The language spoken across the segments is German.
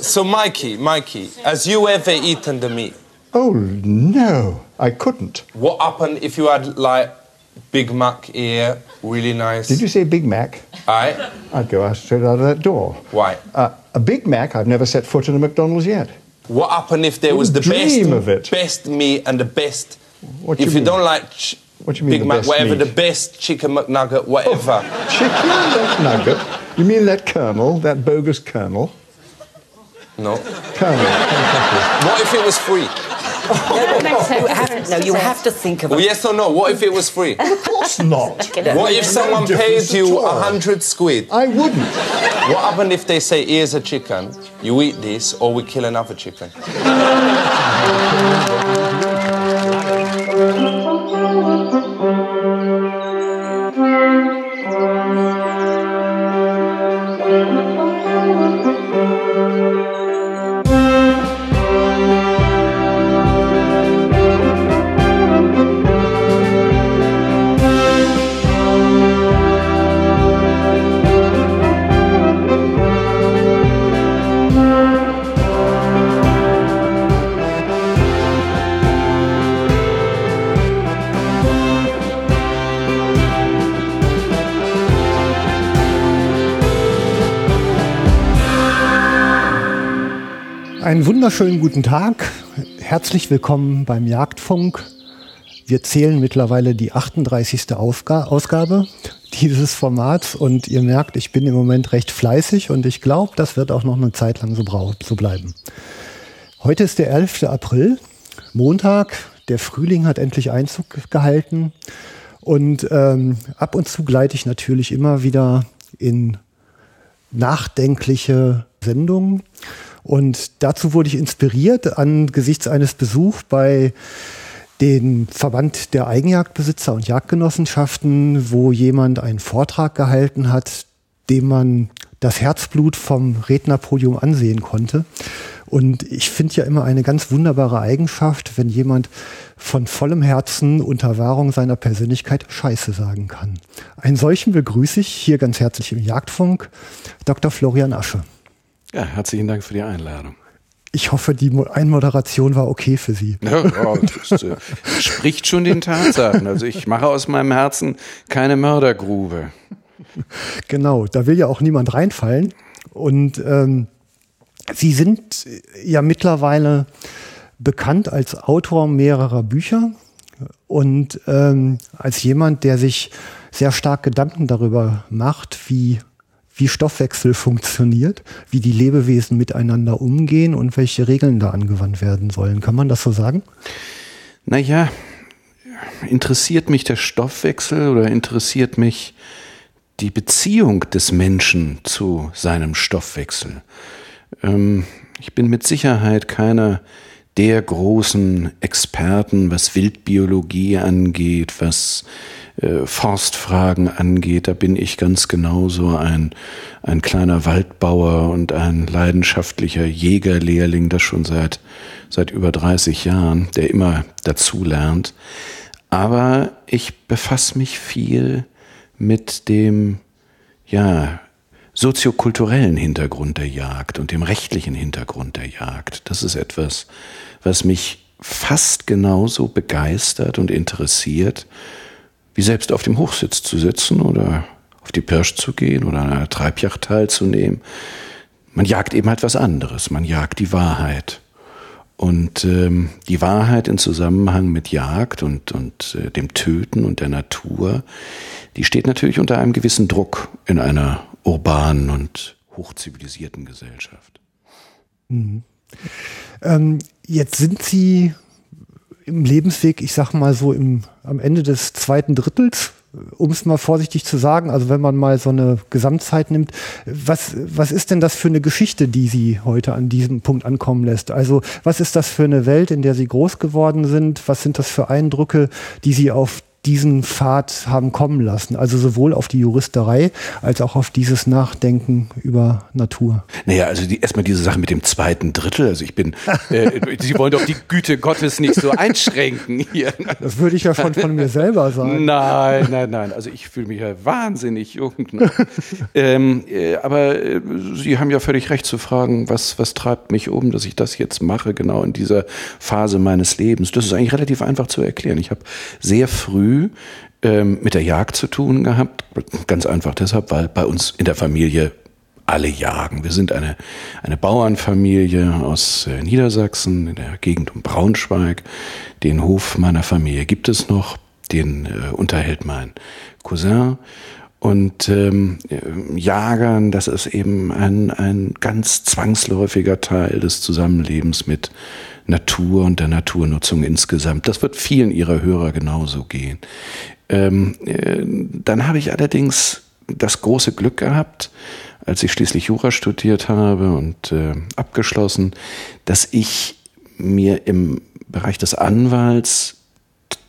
So, Mikey, Mikey, has you ever eaten the meat? Oh, no, I couldn't. What happened if you had like Big Mac here, really nice? Did you say Big Mac? Aye. I'd go out straight out of that door. Why? Uh, a Big Mac, I've never set foot in a McDonald's yet. What happened if there was the Dream best, of it. best meat and the best? What do if you you don't like ch- What do you mean Big Mac, whatever, meat? Oh. the best chicken McNugget, whatever. Chicken that nugget? You mean that colonel, that bogus colonel? No. Colonel. What if it was free? You have, no, you have to think of Well, it. yes or no? What if it was free? of course not. What if someone difference paid you a hundred squid? I wouldn't. What happened if they say, here's a chicken, you eat this, or we kill another chicken? Einen wunderschönen guten Tag. Herzlich willkommen beim Jagdfunk. Wir zählen mittlerweile die 38. Aufga Ausgabe dieses Formats und ihr merkt, ich bin im Moment recht fleißig und ich glaube, das wird auch noch eine Zeit lang so, so bleiben. Heute ist der 11. April, Montag. Der Frühling hat endlich Einzug gehalten und ähm, ab und zu gleite ich natürlich immer wieder in nachdenkliche Sendungen. Und dazu wurde ich inspiriert angesichts eines Besuchs bei den Verband der Eigenjagdbesitzer und Jagdgenossenschaften, wo jemand einen Vortrag gehalten hat, dem man das Herzblut vom Rednerpodium ansehen konnte. Und ich finde ja immer eine ganz wunderbare Eigenschaft, wenn jemand von vollem Herzen unter Wahrung seiner Persönlichkeit Scheiße sagen kann. Einen solchen begrüße ich hier ganz herzlich im Jagdfunk, Dr. Florian Asche. Ja, herzlichen Dank für die Einladung. Ich hoffe, die Mo- Einmoderation war okay für Sie. Ja, ja, das äh, spricht schon den Tatsachen. Also ich mache aus meinem Herzen keine Mördergrube. Genau, da will ja auch niemand reinfallen. Und ähm, Sie sind ja mittlerweile bekannt als Autor mehrerer Bücher und ähm, als jemand, der sich sehr stark Gedanken darüber macht, wie, wie Stoffwechsel funktioniert, wie die Lebewesen miteinander umgehen und welche Regeln da angewandt werden sollen. Kann man das so sagen? Naja, interessiert mich der Stoffwechsel oder interessiert mich die Beziehung des Menschen zu seinem Stoffwechsel? Ähm, ich bin mit Sicherheit keiner der großen Experten, was Wildbiologie angeht, was äh, Forstfragen angeht. Da bin ich ganz genauso ein, ein kleiner Waldbauer und ein leidenschaftlicher Jägerlehrling, das schon seit, seit über 30 Jahren, der immer dazu lernt. Aber ich befasse mich viel mit dem, ja, soziokulturellen Hintergrund der Jagd und dem rechtlichen Hintergrund der Jagd. Das ist etwas, was mich fast genauso begeistert und interessiert, wie selbst auf dem Hochsitz zu sitzen oder auf die Pirsch zu gehen oder an einer Treibjagd teilzunehmen. Man jagt eben halt was anderes. Man jagt die Wahrheit. Und ähm, die Wahrheit in Zusammenhang mit Jagd und, und äh, dem Töten und der Natur, die steht natürlich unter einem gewissen Druck in einer urbanen und hochzivilisierten Gesellschaft. Ähm, jetzt sind Sie im Lebensweg, ich sag mal so im, am Ende des zweiten Drittels, um es mal vorsichtig zu sagen, also wenn man mal so eine Gesamtzeit nimmt, was, was ist denn das für eine Geschichte, die Sie heute an diesem Punkt ankommen lässt? Also was ist das für eine Welt, in der Sie groß geworden sind? Was sind das für Eindrücke, die Sie auf diesen Pfad haben kommen lassen. Also sowohl auf die Juristerei als auch auf dieses Nachdenken über Natur. Naja, also die, erstmal diese Sache mit dem zweiten Drittel. Also ich bin, äh, Sie wollen doch die Güte Gottes nicht so einschränken hier. Das würde ich ja schon von mir selber sagen. Nein, nein, nein. Also ich fühle mich ja wahnsinnig jung. Ne? ähm, äh, aber äh, Sie haben ja völlig recht zu fragen, was, was treibt mich um, dass ich das jetzt mache, genau in dieser Phase meines Lebens. Das ist eigentlich relativ einfach zu erklären. Ich habe sehr früh ähm, mit der Jagd zu tun gehabt. Ganz einfach deshalb, weil bei uns in der Familie alle jagen. Wir sind eine, eine Bauernfamilie aus äh, Niedersachsen, in der Gegend um Braunschweig. Den Hof meiner Familie gibt es noch, den äh, unterhält mein Cousin. Und ähm, Jagern, das ist eben ein, ein ganz zwangsläufiger Teil des Zusammenlebens mit Natur und der Naturnutzung insgesamt. Das wird vielen Ihrer Hörer genauso gehen. Ähm, äh, dann habe ich allerdings das große Glück gehabt, als ich schließlich Jura studiert habe und äh, abgeschlossen, dass ich mir im Bereich des Anwalts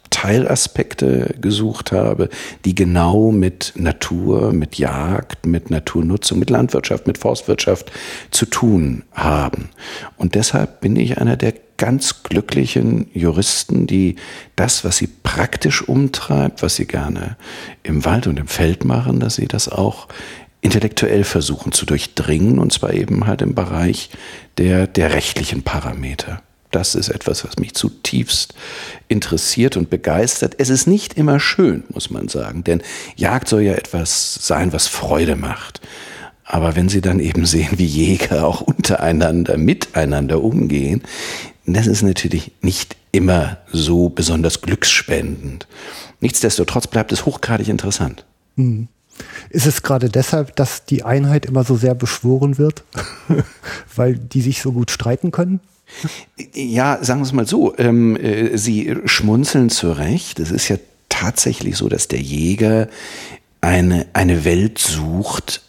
Teilaspekte gesucht habe, die genau mit Natur, mit Jagd, mit Naturnutzung, mit Landwirtschaft, mit Forstwirtschaft zu tun haben. Und deshalb bin ich einer der ganz glücklichen Juristen, die das, was sie praktisch umtreibt, was sie gerne im Wald und im Feld machen, dass sie das auch intellektuell versuchen zu durchdringen, und zwar eben halt im Bereich der, der rechtlichen Parameter. Das ist etwas, was mich zutiefst interessiert und begeistert. Es ist nicht immer schön, muss man sagen, denn Jagd soll ja etwas sein, was Freude macht. Aber wenn Sie dann eben sehen, wie Jäger auch untereinander, miteinander umgehen, das ist natürlich nicht immer so besonders glücksspendend. Nichtsdestotrotz bleibt es hochgradig interessant. Hm. Ist es gerade deshalb, dass die Einheit immer so sehr beschworen wird, weil die sich so gut streiten können? Ja, sagen wir es mal so, ähm, äh, Sie schmunzeln zurecht. Es ist ja tatsächlich so, dass der Jäger eine, eine Welt sucht,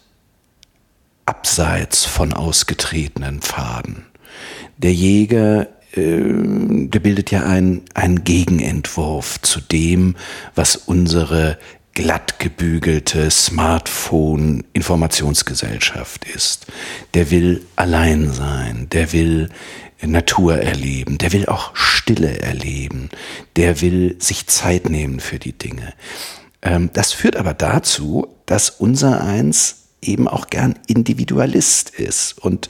abseits von ausgetretenen Pfaden. Der Jäger äh, der bildet ja einen, Gegenentwurf zu dem, was unsere glatt gebügelte Smartphone-Informationsgesellschaft ist. Der will allein sein, der will Natur erleben, der will auch Stille erleben, der will sich Zeit nehmen für die Dinge. Ähm, das führt aber dazu, dass unser Eins eben auch gern Individualist ist. Und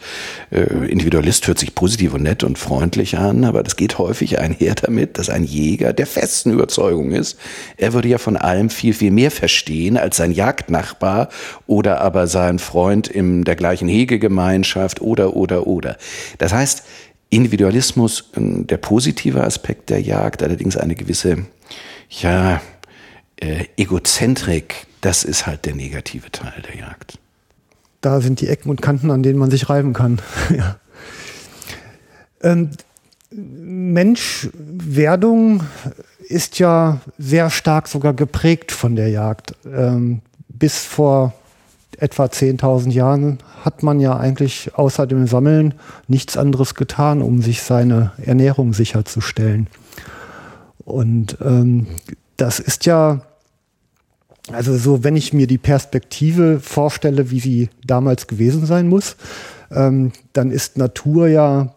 äh, Individualist hört sich positiv und nett und freundlich an, aber das geht häufig einher damit, dass ein Jäger der festen Überzeugung ist, er würde ja von allem viel, viel mehr verstehen als sein Jagdnachbar oder aber sein Freund in der gleichen Hegegemeinschaft oder, oder, oder. Das heißt, Individualismus, ähm, der positive Aspekt der Jagd, allerdings eine gewisse, ja, äh, Egozentrik, das ist halt der negative Teil der Jagd da sind die Ecken und Kanten, an denen man sich reiben kann. ja. ähm, Menschwerdung ist ja sehr stark sogar geprägt von der Jagd. Ähm, bis vor etwa 10.000 Jahren hat man ja eigentlich außer dem Sammeln nichts anderes getan, um sich seine Ernährung sicherzustellen. Und ähm, das ist ja also so, wenn ich mir die Perspektive vorstelle, wie sie damals gewesen sein muss, ähm, dann ist Natur ja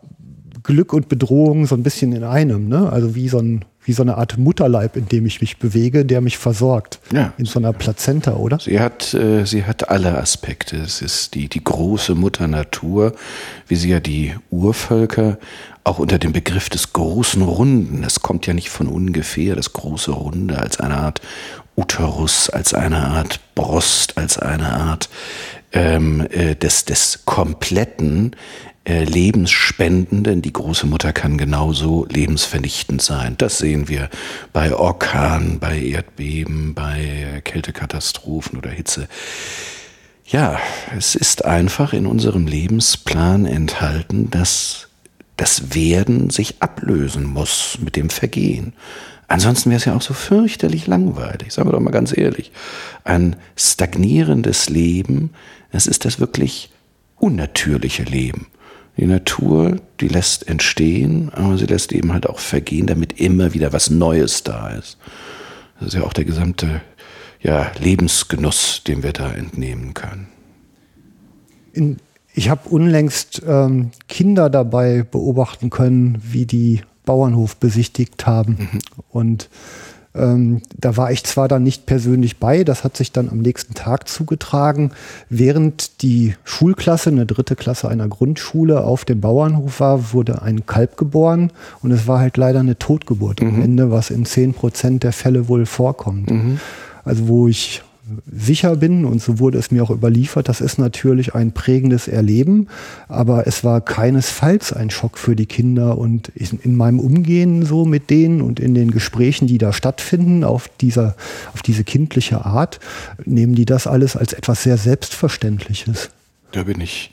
Glück und Bedrohung so ein bisschen in einem, ne? Also wie so ein wie so eine Art Mutterleib, in dem ich mich bewege, der mich versorgt. Ja. In so einer Plazenta, oder? Sie hat, äh, sie hat alle Aspekte. Es ist die, die große Mutter Natur, wie sie ja die Urvölker auch unter dem Begriff des großen Runden, das kommt ja nicht von ungefähr, das große Runde als eine Art Uterus, als eine Art Brust, als eine Art ähm, äh, des, des kompletten äh, Lebensspendenden. Die große Mutter kann genauso lebensvernichtend sein. Das sehen wir bei Orkan, bei Erdbeben, bei Kältekatastrophen oder Hitze. Ja, es ist einfach in unserem Lebensplan enthalten, dass das Werden sich ablösen muss mit dem Vergehen. Ansonsten wäre es ja auch so fürchterlich langweilig, sagen wir doch mal ganz ehrlich. Ein stagnierendes Leben, das ist das wirklich unnatürliche Leben. Die Natur, die lässt entstehen, aber sie lässt eben halt auch vergehen, damit immer wieder was Neues da ist. Das ist ja auch der gesamte ja, Lebensgenuss, den wir da entnehmen können. In, ich habe unlängst ähm, Kinder dabei beobachten können, wie die Bauernhof besichtigt haben. Mhm. Und ähm, da war ich zwar dann nicht persönlich bei, das hat sich dann am nächsten Tag zugetragen, während die Schulklasse, eine dritte Klasse einer Grundschule auf dem Bauernhof war, wurde ein Kalb geboren und es war halt leider eine Totgeburt mhm. am Ende, was in zehn Prozent der Fälle wohl vorkommt. Mhm. Also wo ich sicher bin, und so wurde es mir auch überliefert, das ist natürlich ein prägendes Erleben, aber es war keinesfalls ein Schock für die Kinder und in meinem Umgehen so mit denen und in den Gesprächen, die da stattfinden, auf dieser, auf diese kindliche Art, nehmen die das alles als etwas sehr Selbstverständliches. Da bin ich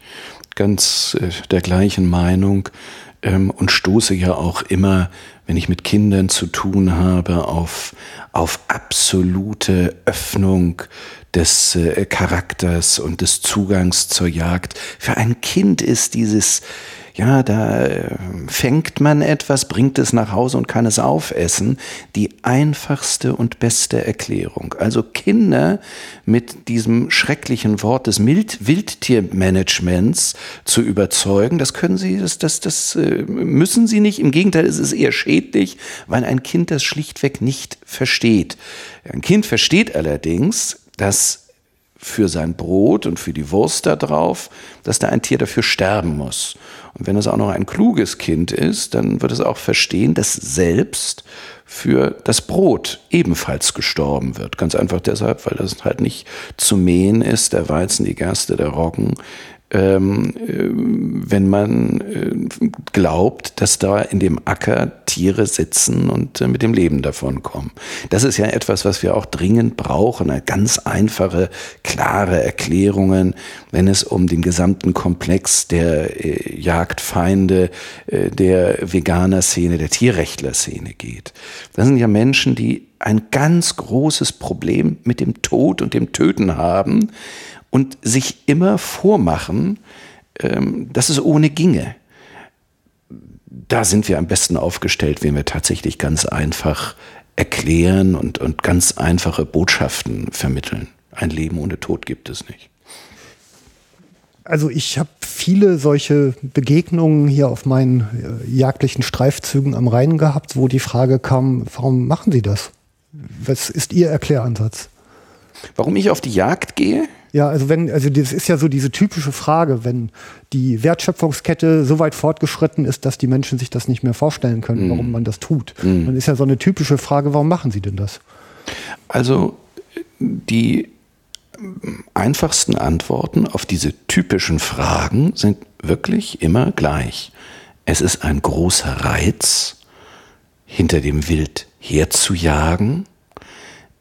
ganz äh, der gleichen Meinung ähm, und stoße ja auch immer, wenn ich mit Kindern zu tun habe, auf, auf absolute Öffnung des äh, Charakters und des Zugangs zur Jagd. Für ein Kind ist dieses ja, da äh, fängt man etwas, bringt es nach Hause und kann es aufessen. Die einfachste und beste Erklärung. Also Kinder mit diesem schrecklichen Wort des Wildtiermanagements zu überzeugen, das können sie, das, das, das äh, müssen sie nicht. Im Gegenteil, es ist eher schädlich, weil ein Kind das schlichtweg nicht versteht. Ein Kind versteht allerdings, dass für sein Brot und für die Wurst da drauf, dass da ein Tier dafür sterben muss. Und wenn es auch noch ein kluges Kind ist, dann wird es auch verstehen, dass selbst für das Brot ebenfalls gestorben wird. Ganz einfach deshalb, weil das halt nicht zu mähen ist, der Weizen, die Gerste, der Roggen, wenn man äh, glaubt, dass da in dem Acker Tiere sitzen und äh, mit dem Leben davon kommen. Das ist ja etwas, was wir auch dringend brauchen, eine ganz einfache, klare Erklärungen, wenn es um den gesamten Komplex der äh, Jagdfeinde, äh, der Veganer-Szene, der Tierrechtler-Szene geht. Das sind ja Menschen, die ein ganz großes Problem mit dem Tod und dem Töten haben, und sich immer vormachen, ähm, dass es ohne ginge. Da sind wir am besten aufgestellt, wenn wir tatsächlich ganz einfach erklären und, und ganz einfache Botschaften vermitteln. Ein Leben ohne Tod gibt es nicht. Also ich habe viele solche Begegnungen hier auf meinen äh, jagdlichen Streifzügen am Rhein gehabt, wo die Frage kam, warum machen Sie das? Was ist Ihr Erkläransatz? Warum ich auf die Jagd gehe? Ja, also wenn, also das ist ja so diese typische Frage, wenn die Wertschöpfungskette so weit fortgeschritten ist, dass die Menschen sich das nicht mehr vorstellen können, mm. warum man das tut. Mm. Dann ist ja so eine typische Frage, warum machen sie denn das? Also die einfachsten Antworten auf diese typischen Fragen sind wirklich immer gleich. Es ist ein großer Reiz, hinter dem Wild herzujagen.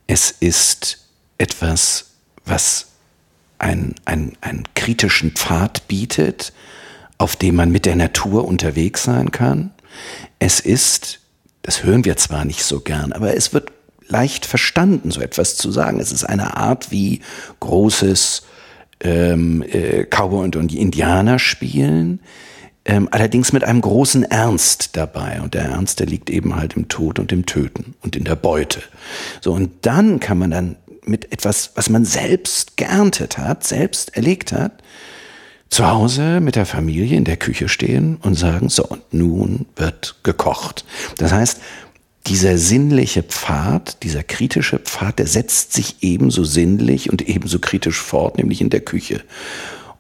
Es ist etwas, was ein, ein, einen kritischen Pfad bietet, auf dem man mit der Natur unterwegs sein kann. Es ist, das hören wir zwar nicht so gern, aber es wird leicht verstanden, so etwas zu sagen. Es ist eine Art wie großes ähm, äh, Cowboy und, und Indianer spielen, ähm, allerdings mit einem großen Ernst dabei. Und der Ernst, der liegt eben halt im Tod und im Töten und in der Beute. So, und dann kann man dann mit etwas, was man selbst geerntet hat, selbst erlegt hat, zu Hause mit der Familie in der Küche stehen und sagen, so, und nun wird gekocht. Das heißt, dieser sinnliche Pfad, dieser kritische Pfad, der setzt sich ebenso sinnlich und ebenso kritisch fort, nämlich in der Küche.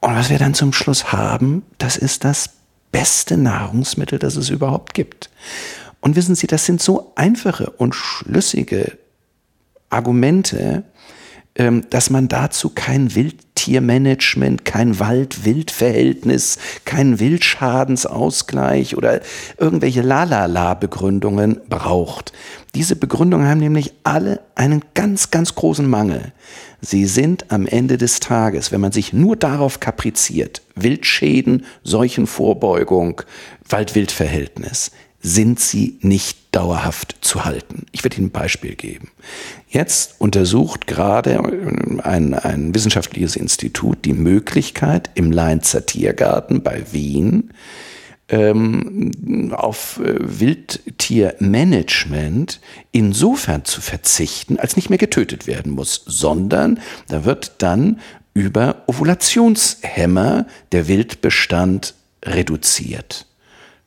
Und was wir dann zum Schluss haben, das ist das beste Nahrungsmittel, das es überhaupt gibt. Und wissen Sie, das sind so einfache und schlüssige Argumente, dass man dazu kein Wildtiermanagement, kein Wald-Wild-Verhältnis, keinen Wildschadensausgleich oder irgendwelche Lalala-Begründungen braucht. Diese Begründungen haben nämlich alle einen ganz, ganz großen Mangel. Sie sind am Ende des Tages, wenn man sich nur darauf kapriziert, Wildschäden, Seuchenvorbeugung, Wald-Wild-Verhältnis, sind sie nicht dauerhaft zu halten. Ich werde Ihnen ein Beispiel geben. Jetzt untersucht gerade ein, ein wissenschaftliches Institut die Möglichkeit, im Leinzer Tiergarten bei Wien ähm, auf äh, Wildtiermanagement insofern zu verzichten, als nicht mehr getötet werden muss, sondern da wird dann über Ovulationshämmer der Wildbestand reduziert.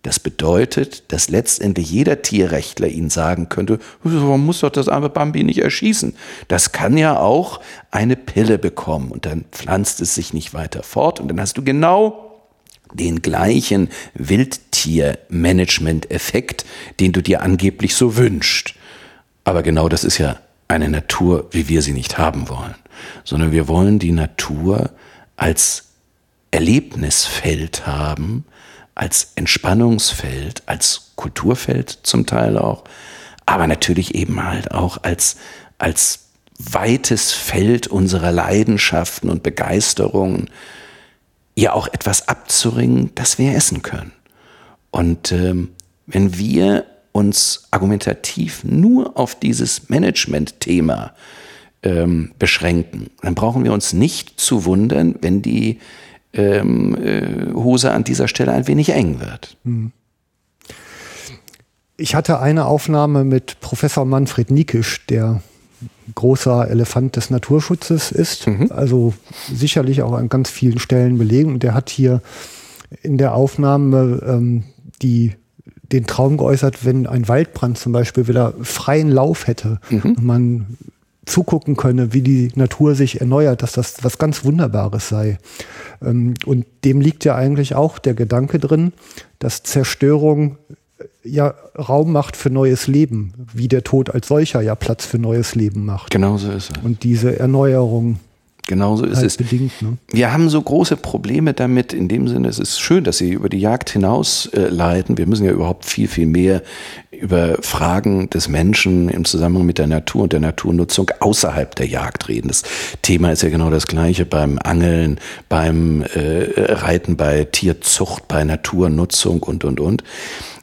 Das bedeutet, dass letztendlich jeder Tierrechtler Ihnen sagen könnte, man muss doch das arme Bambi nicht erschießen. Das kann ja auch eine Pille bekommen und dann pflanzt es sich nicht weiter fort und dann hast du genau den gleichen Wildtiermanagement-Effekt, den du dir angeblich so wünschst. Aber genau das ist ja eine Natur, wie wir sie nicht haben wollen, sondern wir wollen die Natur als Erlebnisfeld haben, als Entspannungsfeld, als Kulturfeld zum Teil auch, aber natürlich eben halt auch als, als weites Feld unserer Leidenschaften und Begeisterungen, ihr auch etwas abzuringen, das wir essen können. Und ähm, wenn wir uns argumentativ nur auf dieses Management-Thema ähm, beschränken, dann brauchen wir uns nicht zu wundern, wenn die ähm, äh, Hose an dieser Stelle ein wenig eng wird. Hm. Ich hatte eine Aufnahme mit Professor Manfred Niekisch, der großer Elefant des Naturschutzes ist, mhm. also sicherlich auch an ganz vielen Stellen belegen. Und der hat hier in der Aufnahme ähm, die, den Traum geäußert, wenn ein Waldbrand zum Beispiel wieder freien Lauf hätte mhm. und man zugucken könne, wie die Natur sich erneuert, dass das was ganz Wunderbares sei. Ähm, und dem liegt ja eigentlich auch der Gedanke drin, dass Zerstörung äh, ja Raum macht für neues Leben, wie der Tod als solcher ja Platz für neues Leben macht. Genauso ist es. Und diese Erneuerung Genauso ist es. Bedingt, ne? Wir haben so große Probleme damit, in dem Sinne, es ist schön, dass Sie über die Jagd hinaus äh, leiten. Wir müssen ja überhaupt viel, viel mehr über Fragen des Menschen im Zusammenhang mit der Natur und der Naturnutzung außerhalb der Jagd reden. Das Thema ist ja genau das gleiche beim Angeln, beim äh, Reiten, bei Tierzucht, bei Naturnutzung und, und, und.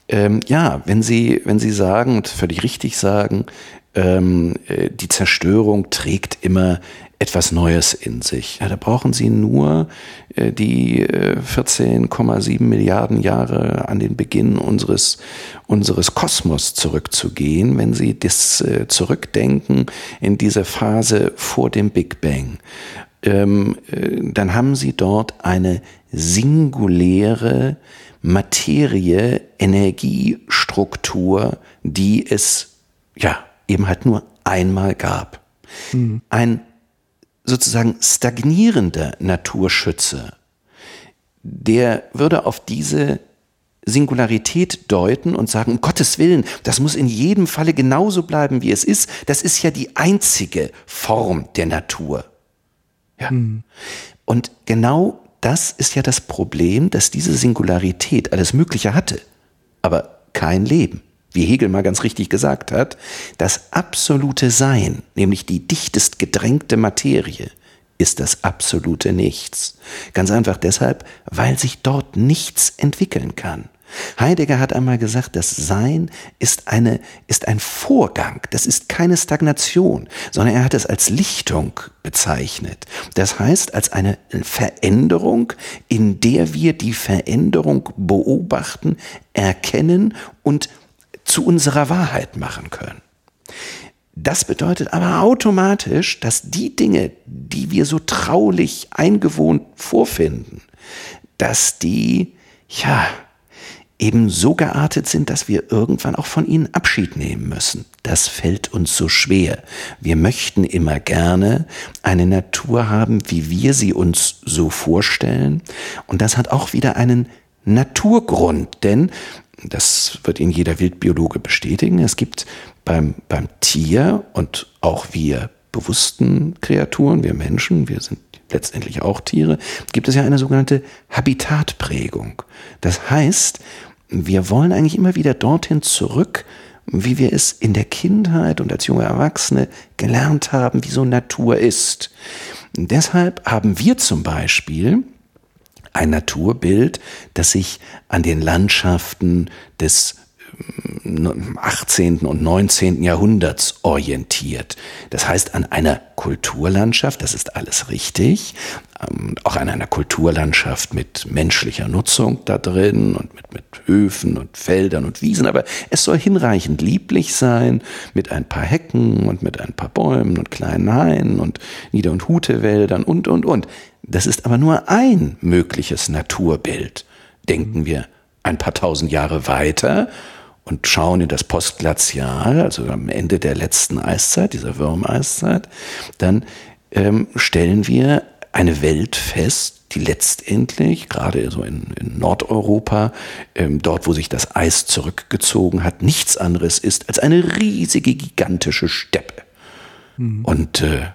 Ähm, ja, wenn Sie, wenn Sie sagen, und völlig richtig sagen, ähm, äh, die Zerstörung trägt immer etwas Neues in sich. Ja, da brauchen Sie nur äh, die äh, 14,7 Milliarden Jahre an den Beginn unseres, unseres Kosmos zurückzugehen, wenn Sie das äh, zurückdenken in diese Phase vor dem Big Bang. Ähm, äh, dann haben Sie dort eine singuläre Materie, Energiestruktur, die es ja eben halt nur einmal gab. Mhm. Ein sozusagen stagnierender Naturschütze, der würde auf diese Singularität deuten und sagen, um Gottes Willen, das muss in jedem Falle genauso bleiben, wie es ist. Das ist ja die einzige Form der Natur. Ja. Mhm. Und genau das ist ja das Problem, dass diese Singularität alles Mögliche hatte, aber kein Leben wie Hegel mal ganz richtig gesagt hat, das absolute Sein, nämlich die dichtest gedrängte Materie, ist das absolute Nichts. Ganz einfach deshalb, weil sich dort nichts entwickeln kann. Heidegger hat einmal gesagt, das Sein ist eine, ist ein Vorgang. Das ist keine Stagnation, sondern er hat es als Lichtung bezeichnet. Das heißt, als eine Veränderung, in der wir die Veränderung beobachten, erkennen und zu unserer Wahrheit machen können. Das bedeutet aber automatisch, dass die Dinge, die wir so traulich eingewohnt vorfinden, dass die, ja, eben so geartet sind, dass wir irgendwann auch von ihnen Abschied nehmen müssen. Das fällt uns so schwer. Wir möchten immer gerne eine Natur haben, wie wir sie uns so vorstellen. Und das hat auch wieder einen Naturgrund, denn das wird Ihnen jeder Wildbiologe bestätigen. Es gibt beim, beim Tier und auch wir bewussten Kreaturen, wir Menschen, wir sind letztendlich auch Tiere, gibt es ja eine sogenannte Habitatprägung. Das heißt, wir wollen eigentlich immer wieder dorthin zurück, wie wir es in der Kindheit und als junge Erwachsene gelernt haben, wie so Natur ist. Deshalb haben wir zum Beispiel ein Naturbild, das sich an den Landschaften des 18. Ähm, und 19. Jahrhunderts orientiert. Das heißt an einer Kulturlandschaft, das ist alles richtig, ähm, auch an einer Kulturlandschaft mit menschlicher Nutzung da drin und mit, mit Höfen und Feldern und Wiesen, aber es soll hinreichend lieblich sein, mit ein paar Hecken und mit ein paar Bäumen und kleinen Hainen und Nieder- und Hutewäldern und, und, und. Das ist aber nur ein mögliches Naturbild. Denken wir ein paar tausend Jahre weiter und schauen in das Postglazial, also am Ende der letzten Eiszeit, dieser Würmeiszeit, dann ähm, stellen wir eine Welt fest, die letztendlich, gerade so in, in Nordeuropa, ähm, dort wo sich das Eis zurückgezogen hat, nichts anderes ist als eine riesige, gigantische Steppe. Mhm. Und äh,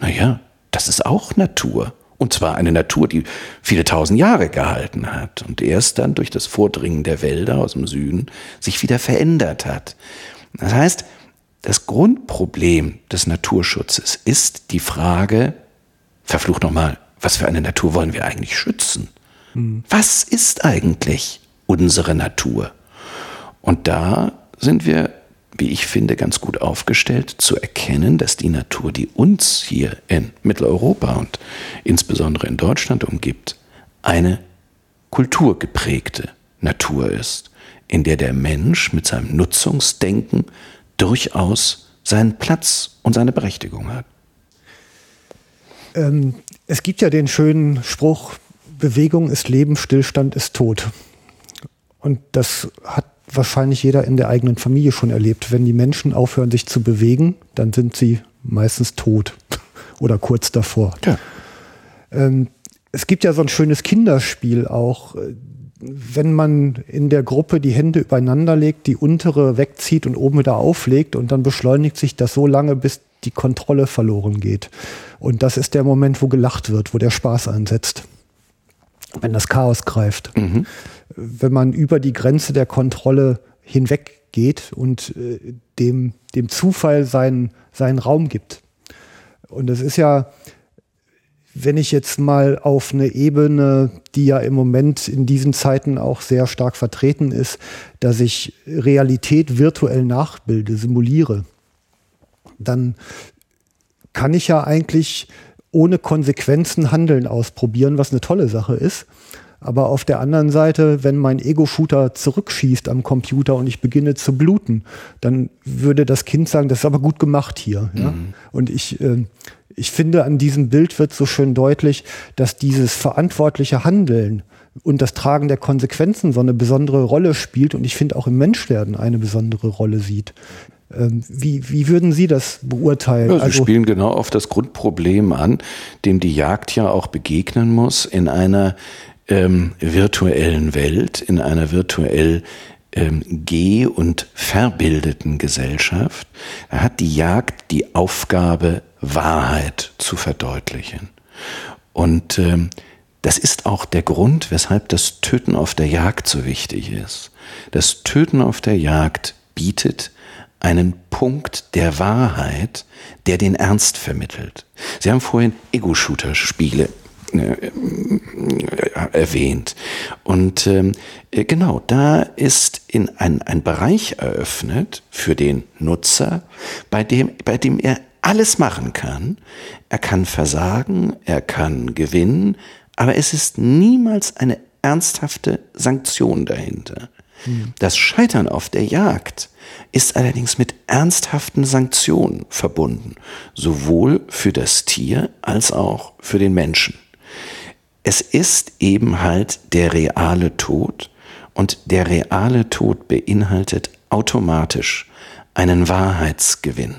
naja, das ist auch Natur. Und zwar eine Natur, die viele tausend Jahre gehalten hat und erst dann durch das Vordringen der Wälder aus dem Süden sich wieder verändert hat. Das heißt, das Grundproblem des Naturschutzes ist die Frage, verflucht nochmal, was für eine Natur wollen wir eigentlich schützen? Hm. Was ist eigentlich unsere Natur? Und da sind wir, wie ich finde, ganz gut aufgestellt zu erkennen, dass die Natur, die uns hier in Mitteleuropa und insbesondere in Deutschland umgibt, eine kulturgeprägte Natur ist, in der der Mensch mit seinem Nutzungsdenken durchaus seinen Platz und seine Berechtigung hat. Ähm, es gibt ja den schönen Spruch, Bewegung ist Leben, Stillstand ist Tod. Und das hat wahrscheinlich jeder in der eigenen Familie schon erlebt. Wenn die Menschen aufhören, sich zu bewegen, dann sind sie meistens tot oder kurz davor. Ja. Ähm, es gibt ja so ein schönes Kinderspiel auch. Wenn man in der Gruppe die Hände übereinander legt, die untere wegzieht und oben wieder auflegt und dann beschleunigt sich das so lange, bis die Kontrolle verloren geht. Und das ist der Moment, wo gelacht wird, wo der Spaß einsetzt. Wenn das Chaos greift. Mhm. Wenn man über die Grenze der Kontrolle hinweggeht und äh, dem, dem Zufall seinen, seinen Raum gibt. Und das ist ja, wenn ich jetzt mal auf eine Ebene, die ja im Moment in diesen Zeiten auch sehr stark vertreten ist, dass ich Realität virtuell nachbilde, simuliere dann kann ich ja eigentlich ohne Konsequenzen Handeln ausprobieren, was eine tolle Sache ist. Aber auf der anderen Seite, wenn mein Ego-Shooter zurückschießt am Computer und ich beginne zu bluten, dann würde das Kind sagen, das ist aber gut gemacht hier. Ja? Mhm. Und ich, äh, ich finde, an diesem Bild wird so schön deutlich, dass dieses verantwortliche Handeln und das Tragen der Konsequenzen so eine besondere Rolle spielt und ich finde auch im Menschwerden eine besondere Rolle sieht. Ähm, wie, wie würden Sie das beurteilen? Ja, Sie also, spielen genau auf das Grundproblem an, dem die Jagd ja auch begegnen muss in einer ähm, virtuellen Welt, in einer virtuell ähm, geh- und verbildeten Gesellschaft. Hat die Jagd die Aufgabe, Wahrheit zu verdeutlichen. Und ähm, das ist auch der Grund, weshalb das Töten auf der Jagd so wichtig ist. Das Töten auf der Jagd bietet einen Punkt der Wahrheit, der den Ernst vermittelt. Sie haben vorhin Ego-Shooter-Spiele erwähnt. Und ähm, äh, genau, da ist in ein, ein Bereich eröffnet für den Nutzer, bei dem, bei dem er alles machen kann. Er kann versagen, er kann gewinnen, aber es ist niemals eine ernsthafte Sanktion dahinter. Hm. Das Scheitern auf der Jagd ist allerdings mit ernsthaften Sanktionen verbunden, sowohl für das Tier als auch für den Menschen. Es ist eben halt der reale Tod und der reale Tod beinhaltet automatisch einen Wahrheitsgewinn.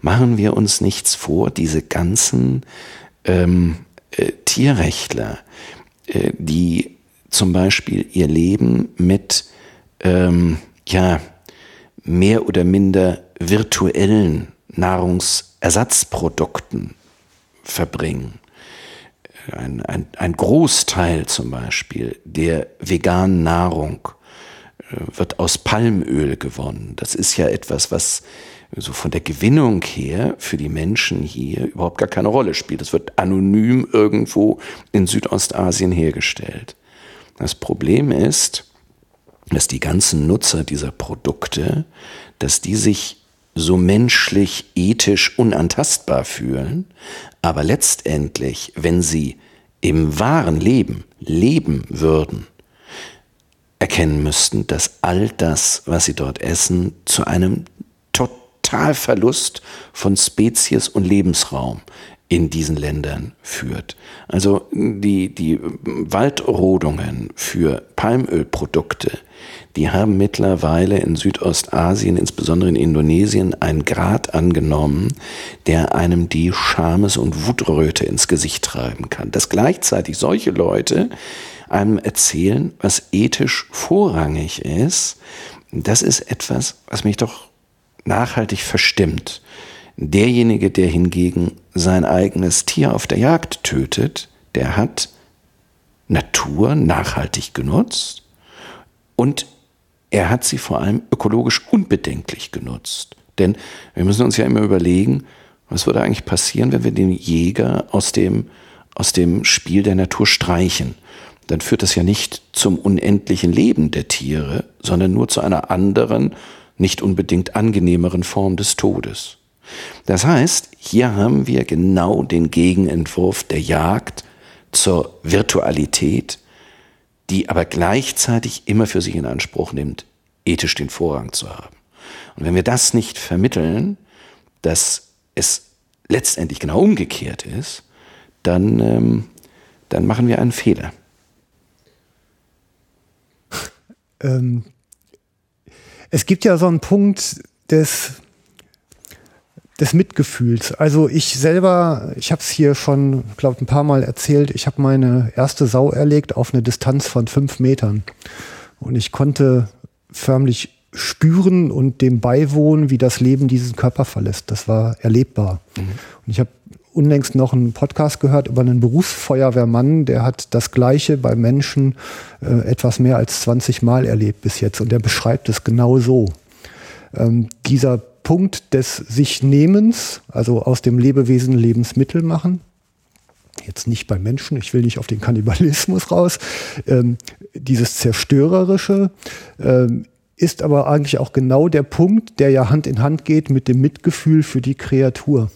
Machen wir uns nichts vor, diese ganzen ähm, äh, Tierrechtler, äh, die zum Beispiel ihr Leben mit ähm, ja, mehr oder minder virtuellen Nahrungsersatzprodukten verbringen. Ein, ein, ein Großteil zum Beispiel der veganen Nahrung äh, wird aus Palmöl gewonnen. Das ist ja etwas, was so von der Gewinnung her für die Menschen hier überhaupt gar keine Rolle spielt. Das wird anonym irgendwo in Südostasien hergestellt. Das Problem ist, dass die ganzen Nutzer dieser Produkte, dass die sich so menschlich, ethisch unantastbar fühlen, aber letztendlich, wenn sie im wahren Leben leben würden, erkennen müssten, dass all das, was sie dort essen, zu einem Totalverlust von Spezies und Lebensraum in diesen Ländern führt. Also die, die Waldrodungen für Palmölprodukte, die haben mittlerweile in Südostasien, insbesondere in Indonesien, einen Grad angenommen, der einem die Schames- und Wutröte ins Gesicht treiben kann. Dass gleichzeitig solche Leute einem erzählen, was ethisch vorrangig ist, das ist etwas, was mich doch nachhaltig verstimmt. Derjenige, der hingegen sein eigenes Tier auf der Jagd tötet, der hat Natur nachhaltig genutzt und er hat sie vor allem ökologisch unbedenklich genutzt. Denn wir müssen uns ja immer überlegen, was würde eigentlich passieren, wenn wir den Jäger aus dem, aus dem Spiel der Natur streichen? Dann führt das ja nicht zum unendlichen Leben der Tiere, sondern nur zu einer anderen, nicht unbedingt angenehmeren Form des Todes. Das heißt, hier haben wir genau den Gegenentwurf der Jagd zur Virtualität, die aber gleichzeitig immer für sich in Anspruch nimmt, ethisch den Vorrang zu haben. Und wenn wir das nicht vermitteln, dass es letztendlich genau umgekehrt ist, dann, ähm, dann machen wir einen Fehler. Ähm, es gibt ja so einen Punkt des des Mitgefühls. Also ich selber, ich habe es hier schon, glaube ein paar Mal erzählt, ich habe meine erste Sau erlegt auf eine Distanz von fünf Metern. Und ich konnte förmlich spüren und dem beiwohnen, wie das Leben diesen Körper verlässt. Das war erlebbar. Mhm. Und ich habe unlängst noch einen Podcast gehört über einen Berufsfeuerwehrmann, der hat das Gleiche bei Menschen äh, etwas mehr als 20 Mal erlebt bis jetzt. Und der beschreibt es genau so. Ähm, dieser Punkt des sich Nehmens, also aus dem Lebewesen Lebensmittel machen. Jetzt nicht beim Menschen, ich will nicht auf den Kannibalismus raus. Ähm, dieses Zerstörerische ähm, ist aber eigentlich auch genau der Punkt, der ja Hand in Hand geht mit dem Mitgefühl für die Kreatur.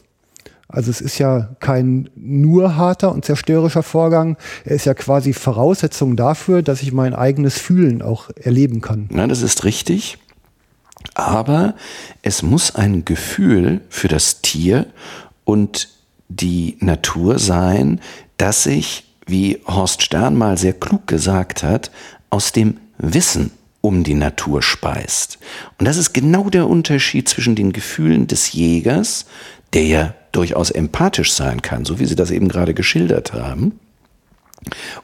Also es ist ja kein nur harter und zerstörerischer Vorgang. Er ist ja quasi Voraussetzung dafür, dass ich mein eigenes Fühlen auch erleben kann. Ja, das ist richtig. Aber es muss ein Gefühl für das Tier und die Natur sein, das sich, wie Horst Stern mal sehr klug gesagt hat, aus dem Wissen um die Natur speist. Und das ist genau der Unterschied zwischen den Gefühlen des Jägers, der ja durchaus empathisch sein kann, so wie Sie das eben gerade geschildert haben,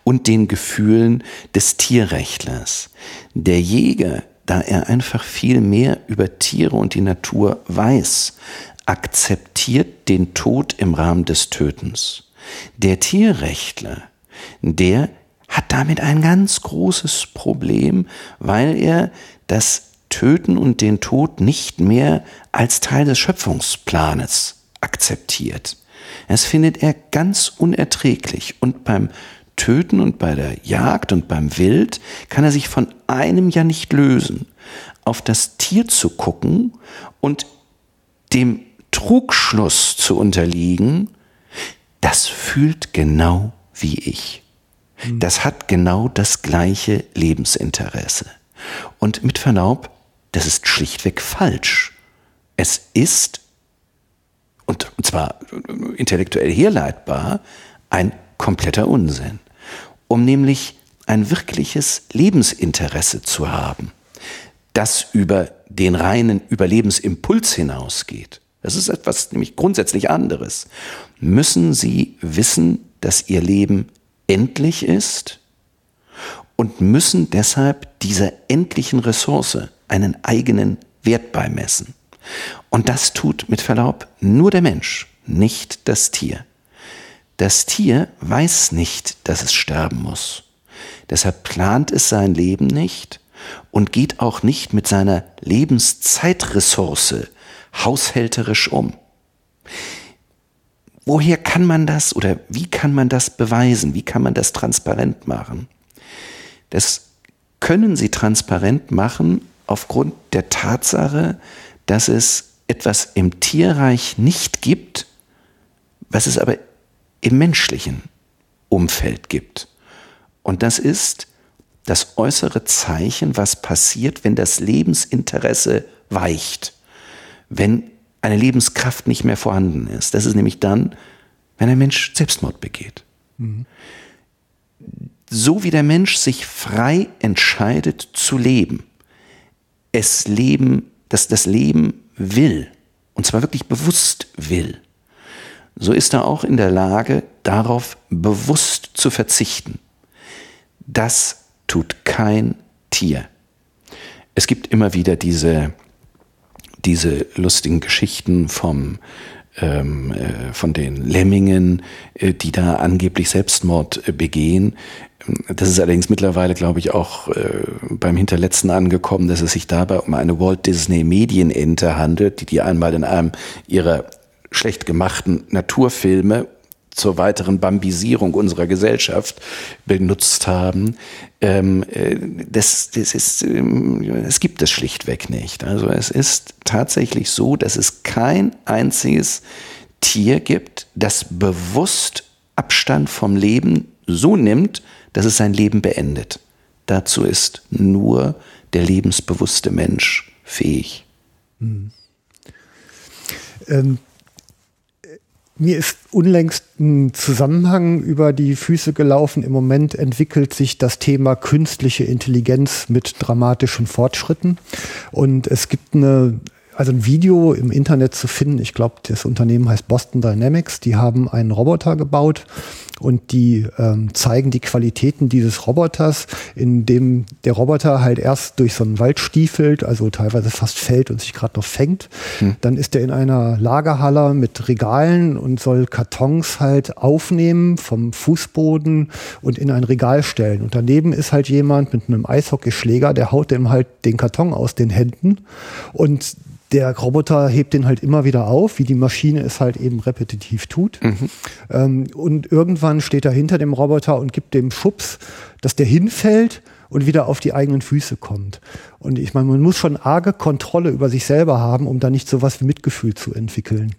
und den Gefühlen des Tierrechtlers. Der Jäger da er einfach viel mehr über Tiere und die Natur weiß, akzeptiert den Tod im Rahmen des Tötens. Der Tierrechtler, der hat damit ein ganz großes Problem, weil er das Töten und den Tod nicht mehr als Teil des Schöpfungsplanes akzeptiert. Das findet er ganz unerträglich und beim Töten und bei der Jagd und beim Wild kann er sich von einem ja nicht lösen. Auf das Tier zu gucken und dem Trugschluss zu unterliegen, das fühlt genau wie ich. Hm. Das hat genau das gleiche Lebensinteresse. Und mit Verlaub, das ist schlichtweg falsch. Es ist, und zwar intellektuell herleitbar, ein kompletter Unsinn um nämlich ein wirkliches Lebensinteresse zu haben, das über den reinen Überlebensimpuls hinausgeht, das ist etwas nämlich grundsätzlich anderes, müssen Sie wissen, dass Ihr Leben endlich ist und müssen deshalb dieser endlichen Ressource einen eigenen Wert beimessen. Und das tut mit Verlaub nur der Mensch, nicht das Tier. Das Tier weiß nicht, dass es sterben muss. Deshalb plant es sein Leben nicht und geht auch nicht mit seiner Lebenszeitressource haushälterisch um. Woher kann man das oder wie kann man das beweisen? Wie kann man das transparent machen? Das können Sie transparent machen aufgrund der Tatsache, dass es etwas im Tierreich nicht gibt, was es aber im menschlichen Umfeld gibt. Und das ist das äußere Zeichen, was passiert, wenn das Lebensinteresse weicht, wenn eine Lebenskraft nicht mehr vorhanden ist. Das ist nämlich dann, wenn ein Mensch Selbstmord begeht. Mhm. So wie der Mensch sich frei entscheidet zu leben, es Leben, dass das Leben will, und zwar wirklich bewusst will, so ist er auch in der Lage, darauf bewusst zu verzichten. Das tut kein Tier. Es gibt immer wieder diese, diese lustigen Geschichten vom, ähm, äh, von den Lemmingen, äh, die da angeblich Selbstmord äh, begehen. Das ist allerdings mittlerweile, glaube ich, auch äh, beim Hinterletzten angekommen, dass es sich dabei um eine Walt Disney Medienente handelt, die die einmal in einem ihrer schlecht gemachten Naturfilme zur weiteren Bambisierung unserer Gesellschaft benutzt haben. Ähm, äh, das, das ist, ähm, es gibt es schlichtweg nicht. Also es ist tatsächlich so, dass es kein einziges Tier gibt, das bewusst Abstand vom Leben so nimmt, dass es sein Leben beendet. Dazu ist nur der lebensbewusste Mensch fähig. Hm. Ähm, mir ist unlängst ein Zusammenhang über die Füße gelaufen. Im Moment entwickelt sich das Thema künstliche Intelligenz mit dramatischen Fortschritten. Und es gibt eine also ein Video im Internet zu finden. Ich glaube, das Unternehmen heißt Boston Dynamics. Die haben einen Roboter gebaut und die ähm, zeigen die Qualitäten dieses Roboters, in dem der Roboter halt erst durch so einen Wald stiefelt, also teilweise fast fällt und sich gerade noch fängt. Hm. Dann ist er in einer Lagerhalle mit Regalen und soll Kartons halt aufnehmen vom Fußboden und in ein Regal stellen. Und daneben ist halt jemand mit einem Eishockeyschläger, der haut dem halt den Karton aus den Händen und der Roboter hebt den halt immer wieder auf, wie die Maschine es halt eben repetitiv tut. Mhm. Ähm, und irgendwann steht er hinter dem Roboter und gibt dem Schubs, dass der hinfällt und wieder auf die eigenen Füße kommt. Und ich meine, man muss schon arge Kontrolle über sich selber haben, um da nicht so was wie Mitgefühl zu entwickeln.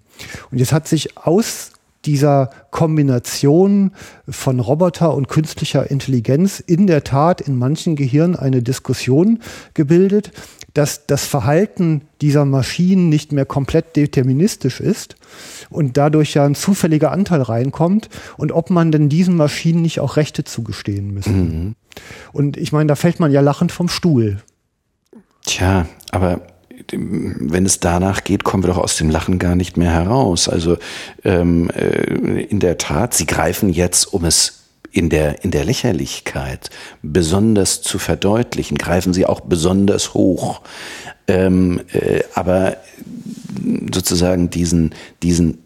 Und jetzt hat sich aus dieser Kombination von Roboter und künstlicher Intelligenz in der Tat in manchen Gehirnen eine Diskussion gebildet, dass das Verhalten dieser Maschinen nicht mehr komplett deterministisch ist und dadurch ja ein zufälliger Anteil reinkommt und ob man denn diesen Maschinen nicht auch Rechte zugestehen müsste. Mhm. Und ich meine, da fällt man ja lachend vom Stuhl. Tja, aber wenn es danach geht, kommen wir doch aus dem Lachen gar nicht mehr heraus. Also ähm, äh, in der Tat, Sie greifen jetzt, um es in der, in der Lächerlichkeit besonders zu verdeutlichen, greifen sie auch besonders hoch. Ähm, äh, aber sozusagen diesen, diesen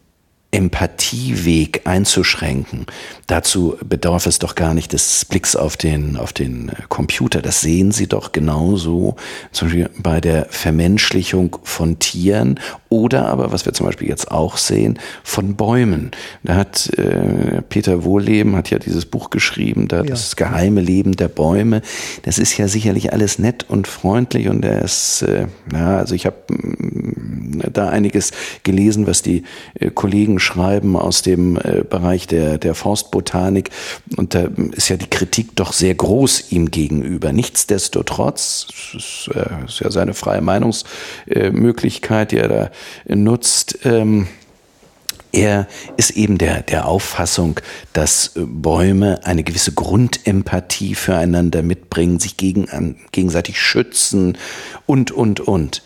Empathieweg einzuschränken. Dazu bedarf es doch gar nicht des Blicks auf den, auf den Computer. Das sehen Sie doch genauso, zum Beispiel bei der Vermenschlichung von Tieren oder aber, was wir zum Beispiel jetzt auch sehen, von Bäumen. Da hat äh, Peter Wohlleben hat ja dieses Buch geschrieben, da ja. das geheime Leben der Bäume. Das ist ja sicherlich alles nett und freundlich und er ist, äh, ja, also ich habe mm, da einiges gelesen, was die äh, Kollegen schreiben aus dem äh, Bereich der, der Forstbotanik und da ist ja die Kritik doch sehr groß ihm gegenüber. Nichtsdestotrotz, ist, äh, ist ja seine freie Meinungsmöglichkeit, die er da nutzt. Ähm, er ist eben der, der Auffassung, dass Bäume eine gewisse Grundempathie füreinander mitbringen, sich gegen, an, gegenseitig schützen und, und, und.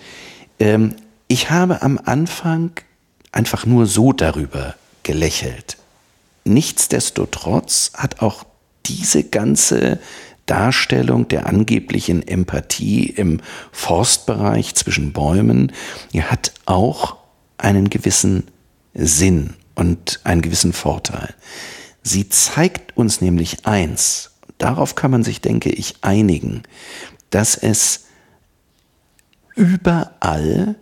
Ähm, ich habe am Anfang einfach nur so darüber gelächelt. Nichtsdestotrotz hat auch diese ganze Darstellung der angeblichen Empathie im Forstbereich zwischen Bäumen hat auch einen gewissen Sinn und einen gewissen Vorteil. Sie zeigt uns nämlich eins, darauf kann man sich, denke ich, einigen, dass es überall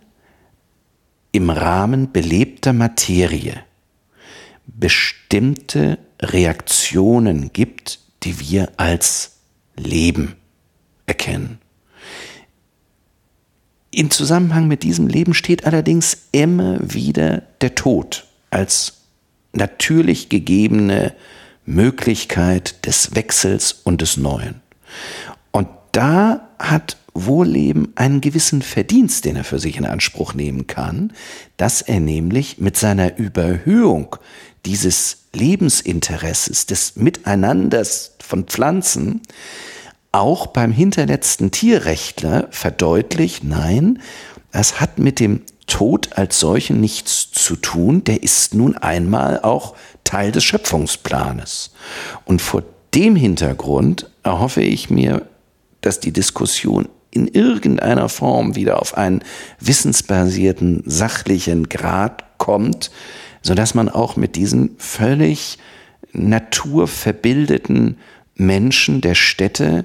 im Rahmen belebter Materie bestimmte Reaktionen gibt, die wir als Leben erkennen. Im Zusammenhang mit diesem Leben steht allerdings immer wieder der Tod als natürlich gegebene Möglichkeit des Wechsels und des Neuen. da hat Wohlleben einen gewissen Verdienst, den er für sich in Anspruch nehmen kann, dass er nämlich mit seiner Überhöhung dieses Lebensinteresses, des Miteinanders von Pflanzen, auch beim hinterletzten Tierrechtler verdeutlicht, nein, es hat mit dem Tod als solchen nichts zu tun, der ist nun einmal auch Teil des Schöpfungsplanes. Und vor dem Hintergrund erhoffe ich mir, dass die Diskussion in irgendeiner Form wieder auf einen wissensbasierten, sachlichen Grad kommt, so dass man auch mit diesen völlig naturverbildeten Menschen der Städte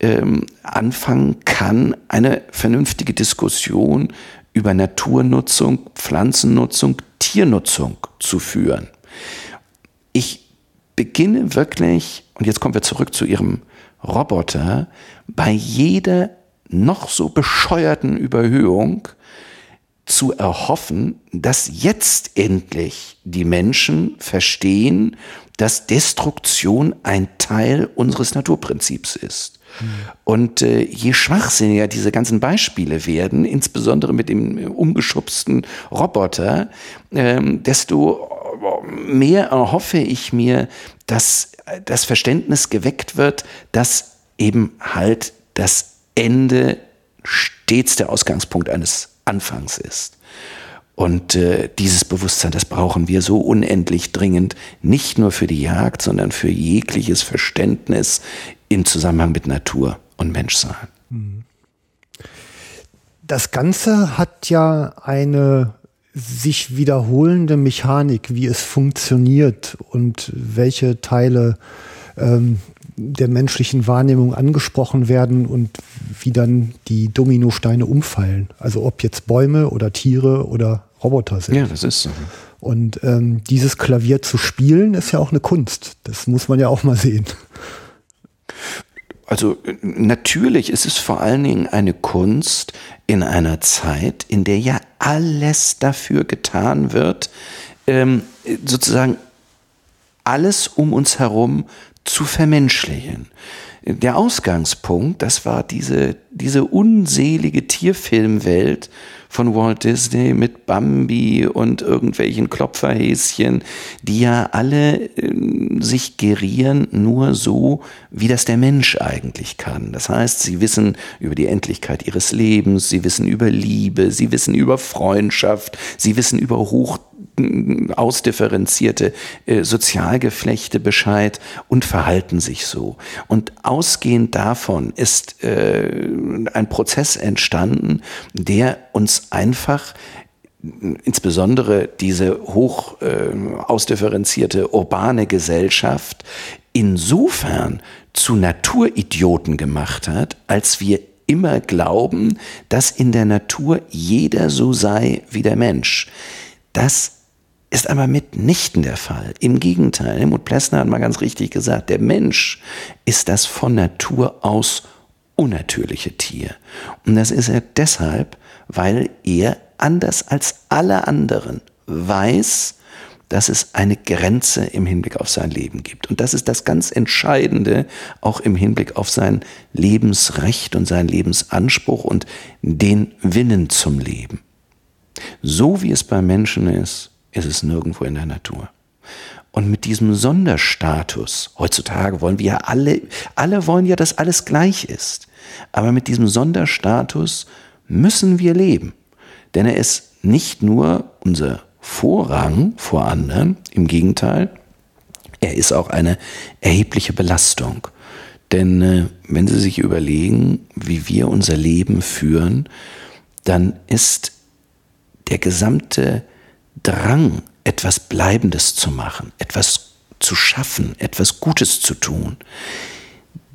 ähm, anfangen kann, eine vernünftige Diskussion über Naturnutzung, Pflanzennutzung, Tiernutzung zu führen. Ich beginne wirklich, und jetzt kommen wir zurück zu Ihrem Roboter, bei jeder noch so bescheuerten Überhöhung zu erhoffen, dass jetzt endlich die Menschen verstehen, dass Destruktion ein Teil unseres Naturprinzips ist. Mhm. Und äh, je schwachsinniger diese ganzen Beispiele werden, insbesondere mit dem umgeschubsten Roboter, ähm, desto mehr erhoffe ich mir, dass das Verständnis geweckt wird, dass eben halt das Ende stets der Ausgangspunkt eines Anfangs ist. Und äh, dieses Bewusstsein, das brauchen wir so unendlich dringend, nicht nur für die Jagd, sondern für jegliches Verständnis im Zusammenhang mit Natur und Menschsein. Das Ganze hat ja eine sich wiederholende Mechanik, wie es funktioniert und welche Teile ähm, der menschlichen Wahrnehmung angesprochen werden und wie dann die Dominosteine umfallen. Also ob jetzt Bäume oder Tiere oder Roboter sind. Ja, das ist so. Und ähm, dieses Klavier zu spielen, ist ja auch eine Kunst. Das muss man ja auch mal sehen. Also natürlich ist es vor allen Dingen eine Kunst in einer Zeit, in der ja alles dafür getan wird, ähm, sozusagen alles um uns herum zu vermenschlichen. Der Ausgangspunkt, das war diese, diese unselige Tierfilmwelt von Walt Disney mit Bambi und irgendwelchen Klopferhäschen, die ja alle äh, sich gerieren nur so, wie das der Mensch eigentlich kann. Das heißt, sie wissen über die Endlichkeit ihres Lebens, sie wissen über Liebe, sie wissen über Freundschaft, sie wissen über hoch ausdifferenzierte äh, Sozialgeflechte Bescheid und verhalten sich so. Und ausgehend davon ist äh, ein Prozess entstanden, der uns einfach insbesondere diese hoch äh, ausdifferenzierte urbane Gesellschaft insofern zu Naturidioten gemacht hat, als wir immer glauben, dass in der Natur jeder so sei wie der Mensch. Das ist aber mitnichten der Fall. Im Gegenteil, Helmut Plessner hat mal ganz richtig gesagt, der Mensch ist das von Natur aus unnatürliche Tier. Und das ist er deshalb, weil er anders als alle anderen weiß, dass es eine Grenze im Hinblick auf sein Leben gibt. Und das ist das ganz Entscheidende auch im Hinblick auf sein Lebensrecht und seinen Lebensanspruch und den Willen zum Leben. So wie es beim Menschen ist, ist es nirgendwo in der Natur. Und mit diesem Sonderstatus, heutzutage wollen wir ja alle, alle wollen ja, dass alles gleich ist. Aber mit diesem Sonderstatus müssen wir leben. Denn er ist nicht nur unser Vorrang vor anderen, im Gegenteil, er ist auch eine erhebliche Belastung. Denn äh, wenn Sie sich überlegen, wie wir unser Leben führen, dann ist der gesamte Drang, etwas Bleibendes zu machen, etwas zu schaffen, etwas Gutes zu tun,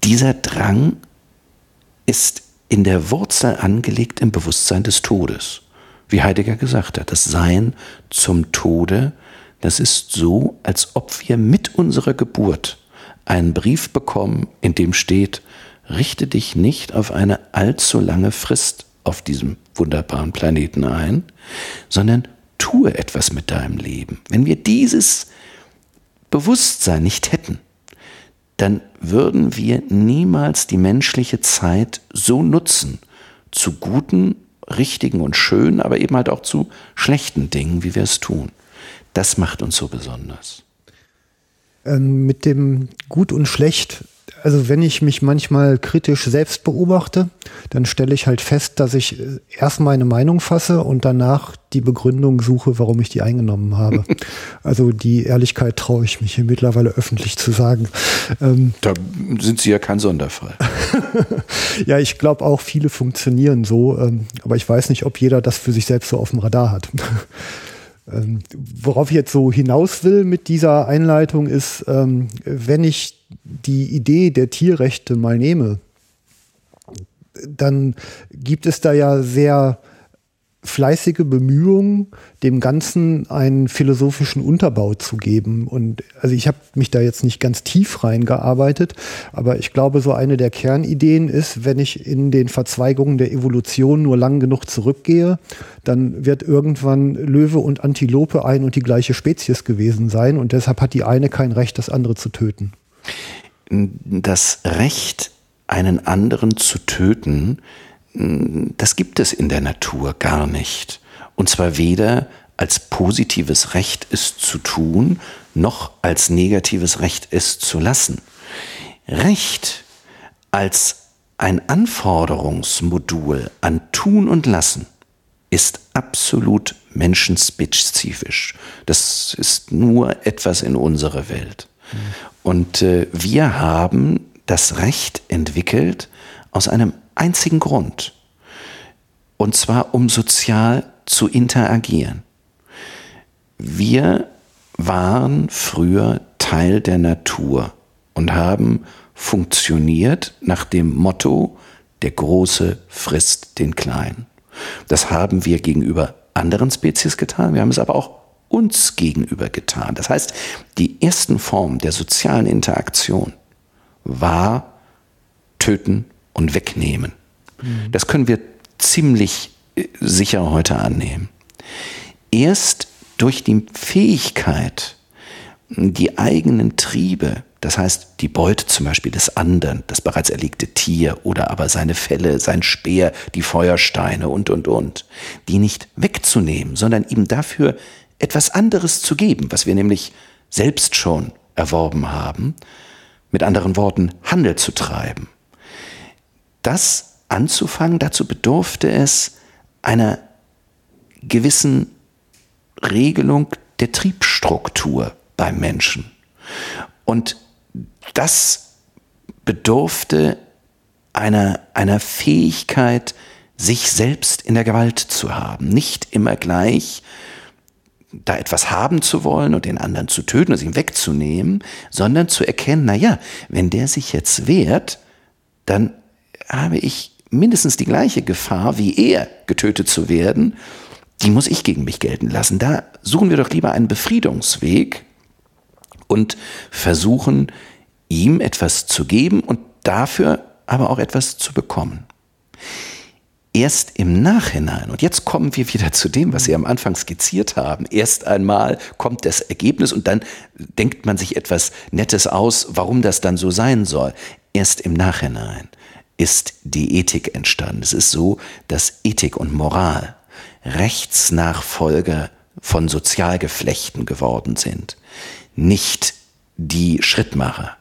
dieser Drang ist in der Wurzel angelegt im Bewusstsein des Todes. Wie Heidegger gesagt hat, das Sein zum Tode, das ist so, als ob wir mit unserer Geburt einen Brief bekommen, in dem steht, richte dich nicht auf eine allzu lange Frist auf diesem wunderbaren Planeten ein, sondern tue etwas mit deinem Leben. Wenn wir dieses Bewusstsein nicht hätten, dann würden wir niemals die menschliche Zeit so nutzen, zu guten, richtigen und schönen, aber eben halt auch zu schlechten Dingen, wie wir es tun. Das macht uns so besonders. Ähm, mit dem Gut und Schlecht also wenn ich mich manchmal kritisch selbst beobachte, dann stelle ich halt fest, dass ich äh, erst meine Meinung fasse und danach die Begründung suche, warum ich die eingenommen habe. also die Ehrlichkeit traue ich mich hier mittlerweile öffentlich zu sagen. Ähm, da sind Sie ja kein Sonderfall. ja, ich glaube auch, viele funktionieren so, ähm, aber ich weiß nicht, ob jeder das für sich selbst so auf dem Radar hat. Ähm, worauf ich jetzt so hinaus will mit dieser Einleitung ist, ähm, wenn ich die Idee der Tierrechte mal nehme, dann gibt es da ja sehr fleißige Bemühungen, dem Ganzen einen philosophischen Unterbau zu geben. Und also ich habe mich da jetzt nicht ganz tief reingearbeitet, aber ich glaube, so eine der Kernideen ist, wenn ich in den Verzweigungen der Evolution nur lang genug zurückgehe, dann wird irgendwann Löwe und Antilope ein und die gleiche Spezies gewesen sein und deshalb hat die eine kein Recht, das andere zu töten. Das Recht, einen anderen zu töten, das gibt es in der Natur gar nicht. Und zwar weder als positives Recht es zu tun, noch als negatives Recht es zu lassen. Recht als ein Anforderungsmodul an Tun und Lassen ist absolut menschenspezifisch. Das ist nur etwas in unserer Welt. Mhm. Und äh, wir haben das Recht entwickelt aus einem einzigen Grund. Und zwar, um sozial zu interagieren. Wir waren früher Teil der Natur und haben funktioniert nach dem Motto, der Große frisst den Kleinen. Das haben wir gegenüber anderen Spezies getan, wir haben es aber auch uns gegenüber getan. Das heißt, die ersten Formen der sozialen Interaktion war töten und wegnehmen. Das können wir ziemlich äh, sicher heute annehmen. Erst durch die Fähigkeit, die eigenen Triebe, das heißt die Beute zum Beispiel des anderen, das bereits erlegte Tier oder aber seine Felle, sein Speer, die Feuersteine und, und, und, die nicht wegzunehmen, sondern ihm dafür etwas anderes zu geben, was wir nämlich selbst schon erworben haben, mit anderen Worten Handel zu treiben. Das anzufangen, dazu bedurfte es einer gewissen Regelung der Triebstruktur beim Menschen. Und das bedurfte einer, einer Fähigkeit, sich selbst in der Gewalt zu haben. Nicht immer gleich da etwas haben zu wollen und den anderen zu töten und ihn wegzunehmen, sondern zu erkennen, na ja, wenn der sich jetzt wehrt, dann habe ich mindestens die gleiche Gefahr, wie er getötet zu werden, die muss ich gegen mich gelten lassen. Da suchen wir doch lieber einen Befriedungsweg und versuchen, ihm etwas zu geben und dafür aber auch etwas zu bekommen. Erst im Nachhinein, und jetzt kommen wir wieder zu dem, was Sie am Anfang skizziert haben, erst einmal kommt das Ergebnis und dann denkt man sich etwas Nettes aus, warum das dann so sein soll. Erst im Nachhinein ist die Ethik entstanden. Es ist so, dass Ethik und Moral Rechtsnachfolger von Sozialgeflechten geworden sind, nicht die Schrittmacher.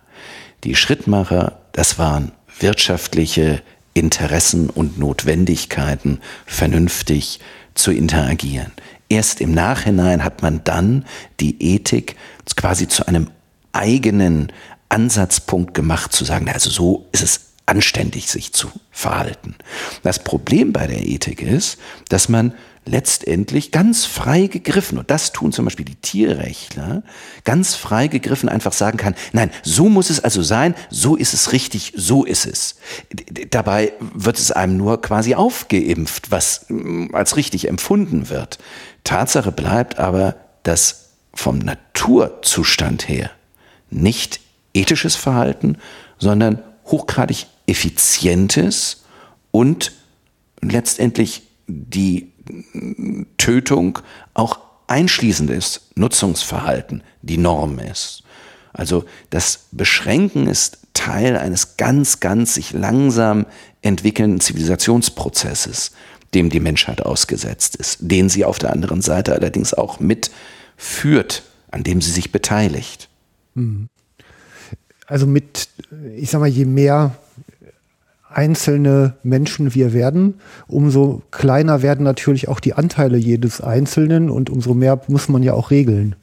Die Schrittmacher, das waren wirtschaftliche Interessen und Notwendigkeiten, vernünftig zu interagieren. Erst im Nachhinein hat man dann die Ethik quasi zu einem eigenen Ansatzpunkt gemacht, zu sagen, also so ist es anständig sich zu verhalten. Das Problem bei der Ethik ist, dass man letztendlich ganz frei gegriffen, und das tun zum Beispiel die Tierrechtler, ganz frei gegriffen einfach sagen kann, nein, so muss es also sein, so ist es richtig, so ist es. Dabei wird es einem nur quasi aufgeimpft, was mm, als richtig empfunden wird. Tatsache bleibt aber, dass vom Naturzustand her nicht ethisches Verhalten, sondern hochgradig effizientes und letztendlich die Tötung auch einschließendes Nutzungsverhalten die Norm ist. Also das Beschränken ist Teil eines ganz, ganz sich langsam entwickelnden Zivilisationsprozesses, dem die Menschheit ausgesetzt ist, den sie auf der anderen Seite allerdings auch mitführt, an dem sie sich beteiligt. Mhm. Also mit, ich sag mal, je mehr einzelne Menschen wir werden, umso kleiner werden natürlich auch die Anteile jedes Einzelnen und umso mehr muss man ja auch regeln,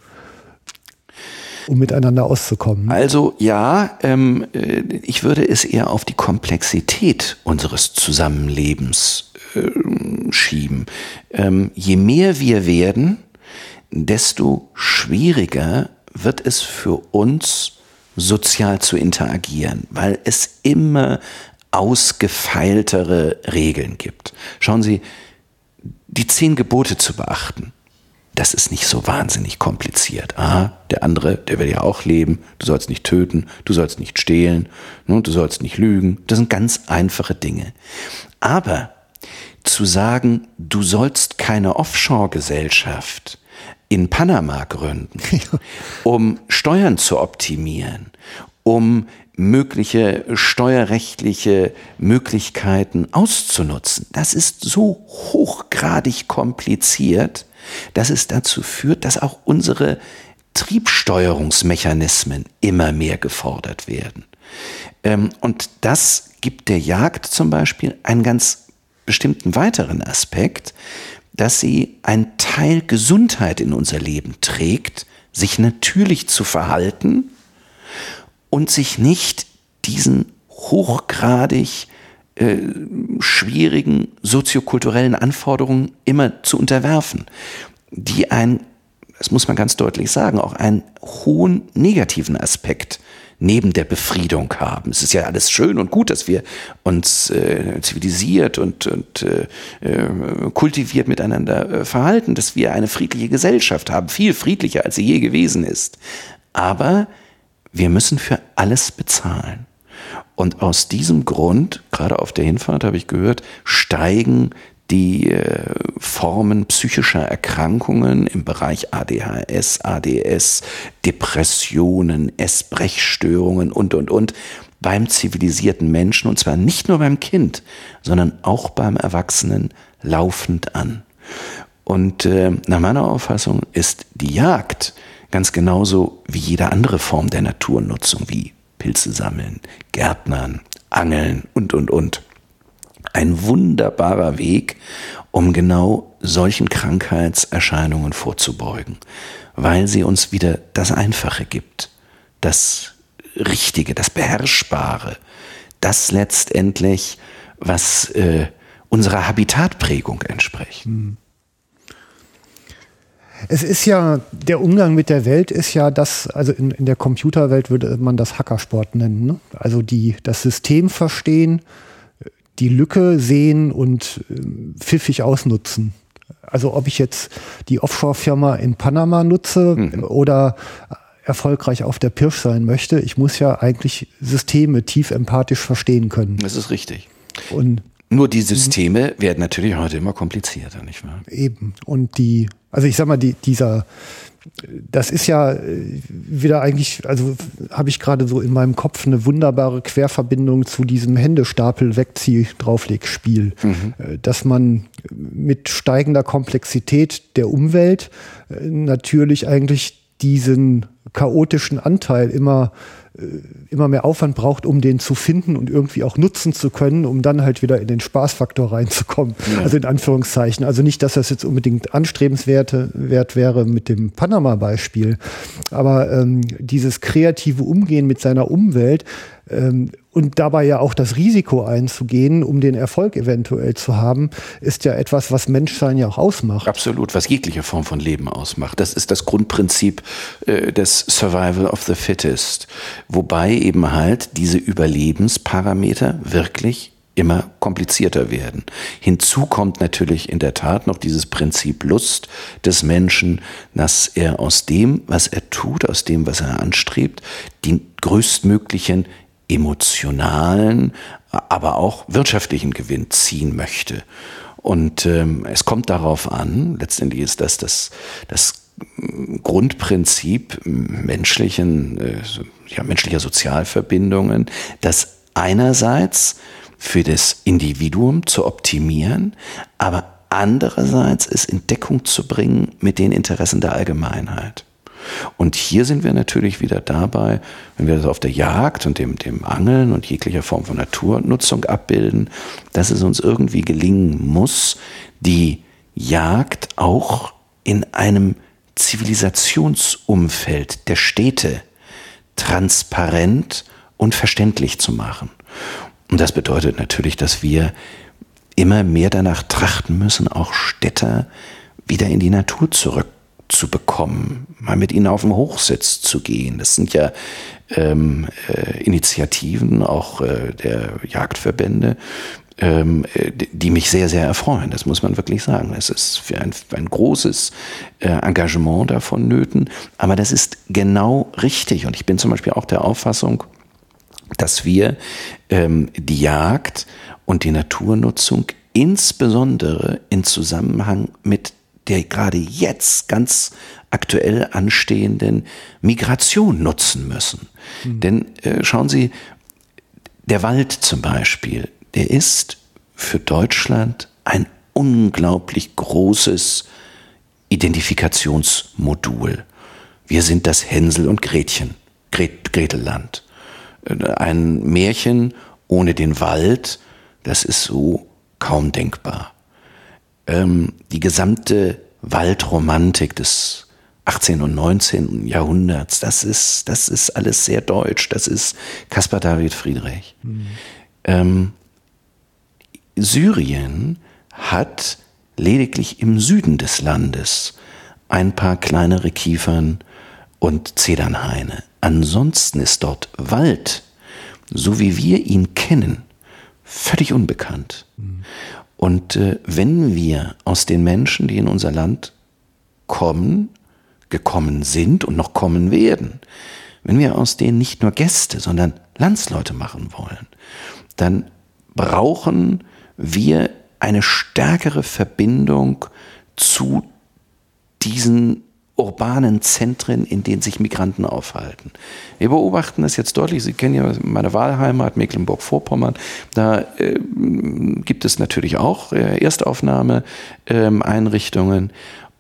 um miteinander auszukommen. Also ja, ähm, äh, ich würde es eher auf die Komplexität unseres Zusammenlebens äh, schieben. Ähm, je mehr wir werden, desto schwieriger wird es für uns, sozial zu interagieren, weil es immer ausgefeiltere Regeln gibt. Schauen Sie, die zehn Gebote zu beachten, das ist nicht so wahnsinnig kompliziert. Ah, der andere, der will ja auch leben. Du sollst nicht töten, du sollst nicht stehlen, ne, du sollst nicht lügen. Das sind ganz einfache Dinge. Aber zu sagen, du sollst keine Offshore-Gesellschaft in Panama gründen, um Steuern zu optimieren, um mögliche steuerrechtliche Möglichkeiten auszunutzen. Das ist so hochgradig kompliziert, dass es dazu führt, dass auch unsere Triebsteuerungsmechanismen immer mehr gefordert werden. Ähm, und das gibt der Jagd zum Beispiel einen ganz bestimmten weiteren Aspekt, dass sie einen Teil Gesundheit in unser Leben trägt, sich natürlich zu verhalten, und sich nicht diesen hochgradig äh, schwierigen soziokulturellen Anforderungen immer zu unterwerfen, die ein, das muss man ganz deutlich sagen, auch einen hohen negativen Aspekt neben der Befriedung haben. Es ist ja alles schön und gut, dass wir uns äh, zivilisiert und, und äh, äh kultiviert miteinander äh, verhalten, dass wir eine friedliche Gesellschaft haben, viel friedlicher, als sie je gewesen ist. Aber wir müssen für alles bezahlen. Und aus diesem Grund, gerade auf der Hinfahrt habe ich gehört, steigen die äh, Formen psychischer Erkrankungen im Bereich ADHS, ADS, Depressionen, Essbrechstörungen und, und, und beim zivilisierten Menschen und zwar nicht nur beim Kind, sondern auch beim Erwachsenen laufend an. Und äh, nach meiner Auffassung ist die Jagd Ganz genauso wie jede andere Form der Naturnutzung, wie Pilze sammeln, Gärtnern, Angeln und, und, und. Ein wunderbarer Weg, um genau solchen Krankheitserscheinungen vorzubeugen, weil sie uns wieder das Einfache gibt, das Richtige, das Beherrschbare, das letztendlich, was äh, unserer Habitatprägung entspricht. Hm. Es ist ja, der Umgang mit der Welt ist ja das, also in, in der Computerwelt würde man das Hackersport nennen. Ne? Also die, das System verstehen, die Lücke sehen und äh, pfiffig ausnutzen. Also ob ich jetzt die Offshore-Firma in Panama nutze mhm. oder erfolgreich auf der Pirsch sein möchte, ich muss ja eigentlich Systeme tief empathisch verstehen können. Das ist richtig. Und nur die Systeme mhm. werden natürlich heute immer komplizierter, nicht wahr? Eben. Und die, also ich sag mal, die, dieser, das ist ja äh, wieder eigentlich, also habe ich gerade so in meinem Kopf eine wunderbare Querverbindung zu diesem Händestapel wegzieh draufleg Spiel, mhm. Äh, dass man mit steigender Komplexität der Umwelt äh, natürlich eigentlich diesen chaotischen Anteil immer äh, immer mehr Aufwand braucht, um den zu finden und irgendwie auch nutzen zu können, um dann halt wieder in den Spaßfaktor reinzukommen. Ja. Also in Anführungszeichen. Also nicht, dass das jetzt unbedingt anstrebenswert wert wäre mit dem Panama-Beispiel, aber ähm, dieses kreative Umgehen mit seiner Umwelt ähm, und dabei ja auch das Risiko einzugehen, um den Erfolg eventuell zu haben, ist ja etwas, was Menschsein ja auch ausmacht. Absolut, was jegliche Form von Leben ausmacht. Das ist das Grundprinzip äh, des Survival of the Fittest, wobei eben halt diese Überlebensparameter wirklich immer komplizierter werden. Hinzu kommt natürlich in der Tat noch dieses Prinzip Lust des Menschen, dass er aus dem, was er tut, aus dem, was er anstrebt, die größtmöglichen emotionalen, aber auch wirtschaftlichen Gewinn ziehen möchte. Und ähm, es kommt darauf an, letztendlich ist das das, das Grundprinzip menschlichen, äh, ja, menschlicher Sozialverbindungen, das einerseits für das Individuum zu optimieren, aber andererseits es in Deckung zu bringen mit den Interessen der Allgemeinheit. Und hier sind wir natürlich wieder dabei, wenn wir das auf der Jagd und dem, dem Angeln und jeglicher Form von Naturnutzung abbilden, dass es uns irgendwie gelingen muss, die Jagd auch in einem Zivilisationsumfeld der Städte transparent und verständlich zu machen. Und das bedeutet natürlich, dass wir immer mehr danach trachten müssen, auch Städter wieder in die Natur zurückzubekommen, mal mit ihnen auf den Hochsitz zu gehen. Das sind ja ähm, äh, Initiativen auch äh, der Jagdverbände, ähm, äh, die mich sehr, sehr erfreuen. Das muss man wirklich sagen. Es ist für ein, für ein großes äh, Engagement davon nöten. Aber das ist genau richtig. Und ich bin zum Beispiel auch der Auffassung, dass wir ähm, die Jagd und die Naturnutzung insbesondere in Zusammenhang mit der gerade jetzt ganz aktuell anstehenden Migration nutzen müssen. Mhm. Denn äh, schauen Sie, der Wald zum Beispiel, der ist für Deutschland ein unglaublich großes Identifikationsmodul. Wir sind das Hänsel und Gretchen, Gret Gretelland. Ein Märchen ohne den Wald, das ist so kaum denkbar. Ähm, die gesamte Waldromantik des 18. und 19. Jahrhunderts, das ist, das ist alles sehr deutsch. Das ist Caspar David Friedrich. Mhm. Ähm, Syrien hat lediglich im Süden des Landes ein paar kleinere Kiefern und Zedernhaine. Ansonsten ist dort Wald, so wie wir ihn kennen, völlig unbekannt. Mhm. Und äh, wenn wir aus den Menschen, die in unser Land kommen, gekommen sind und noch kommen werden, wenn wir aus denen nicht nur Gäste, sondern Landsleute machen wollen, dann brauchen wir eine stärkere Verbindung zu diesen urbanen Zentren, in denen sich Migranten aufhalten. Wir beobachten das jetzt deutlich. Sie kennen ja meine Wahlheimat Mecklenburg-Vorpommern. Da äh, gibt es natürlich auch äh, Erstaufnahmeeinrichtungen. Ähm,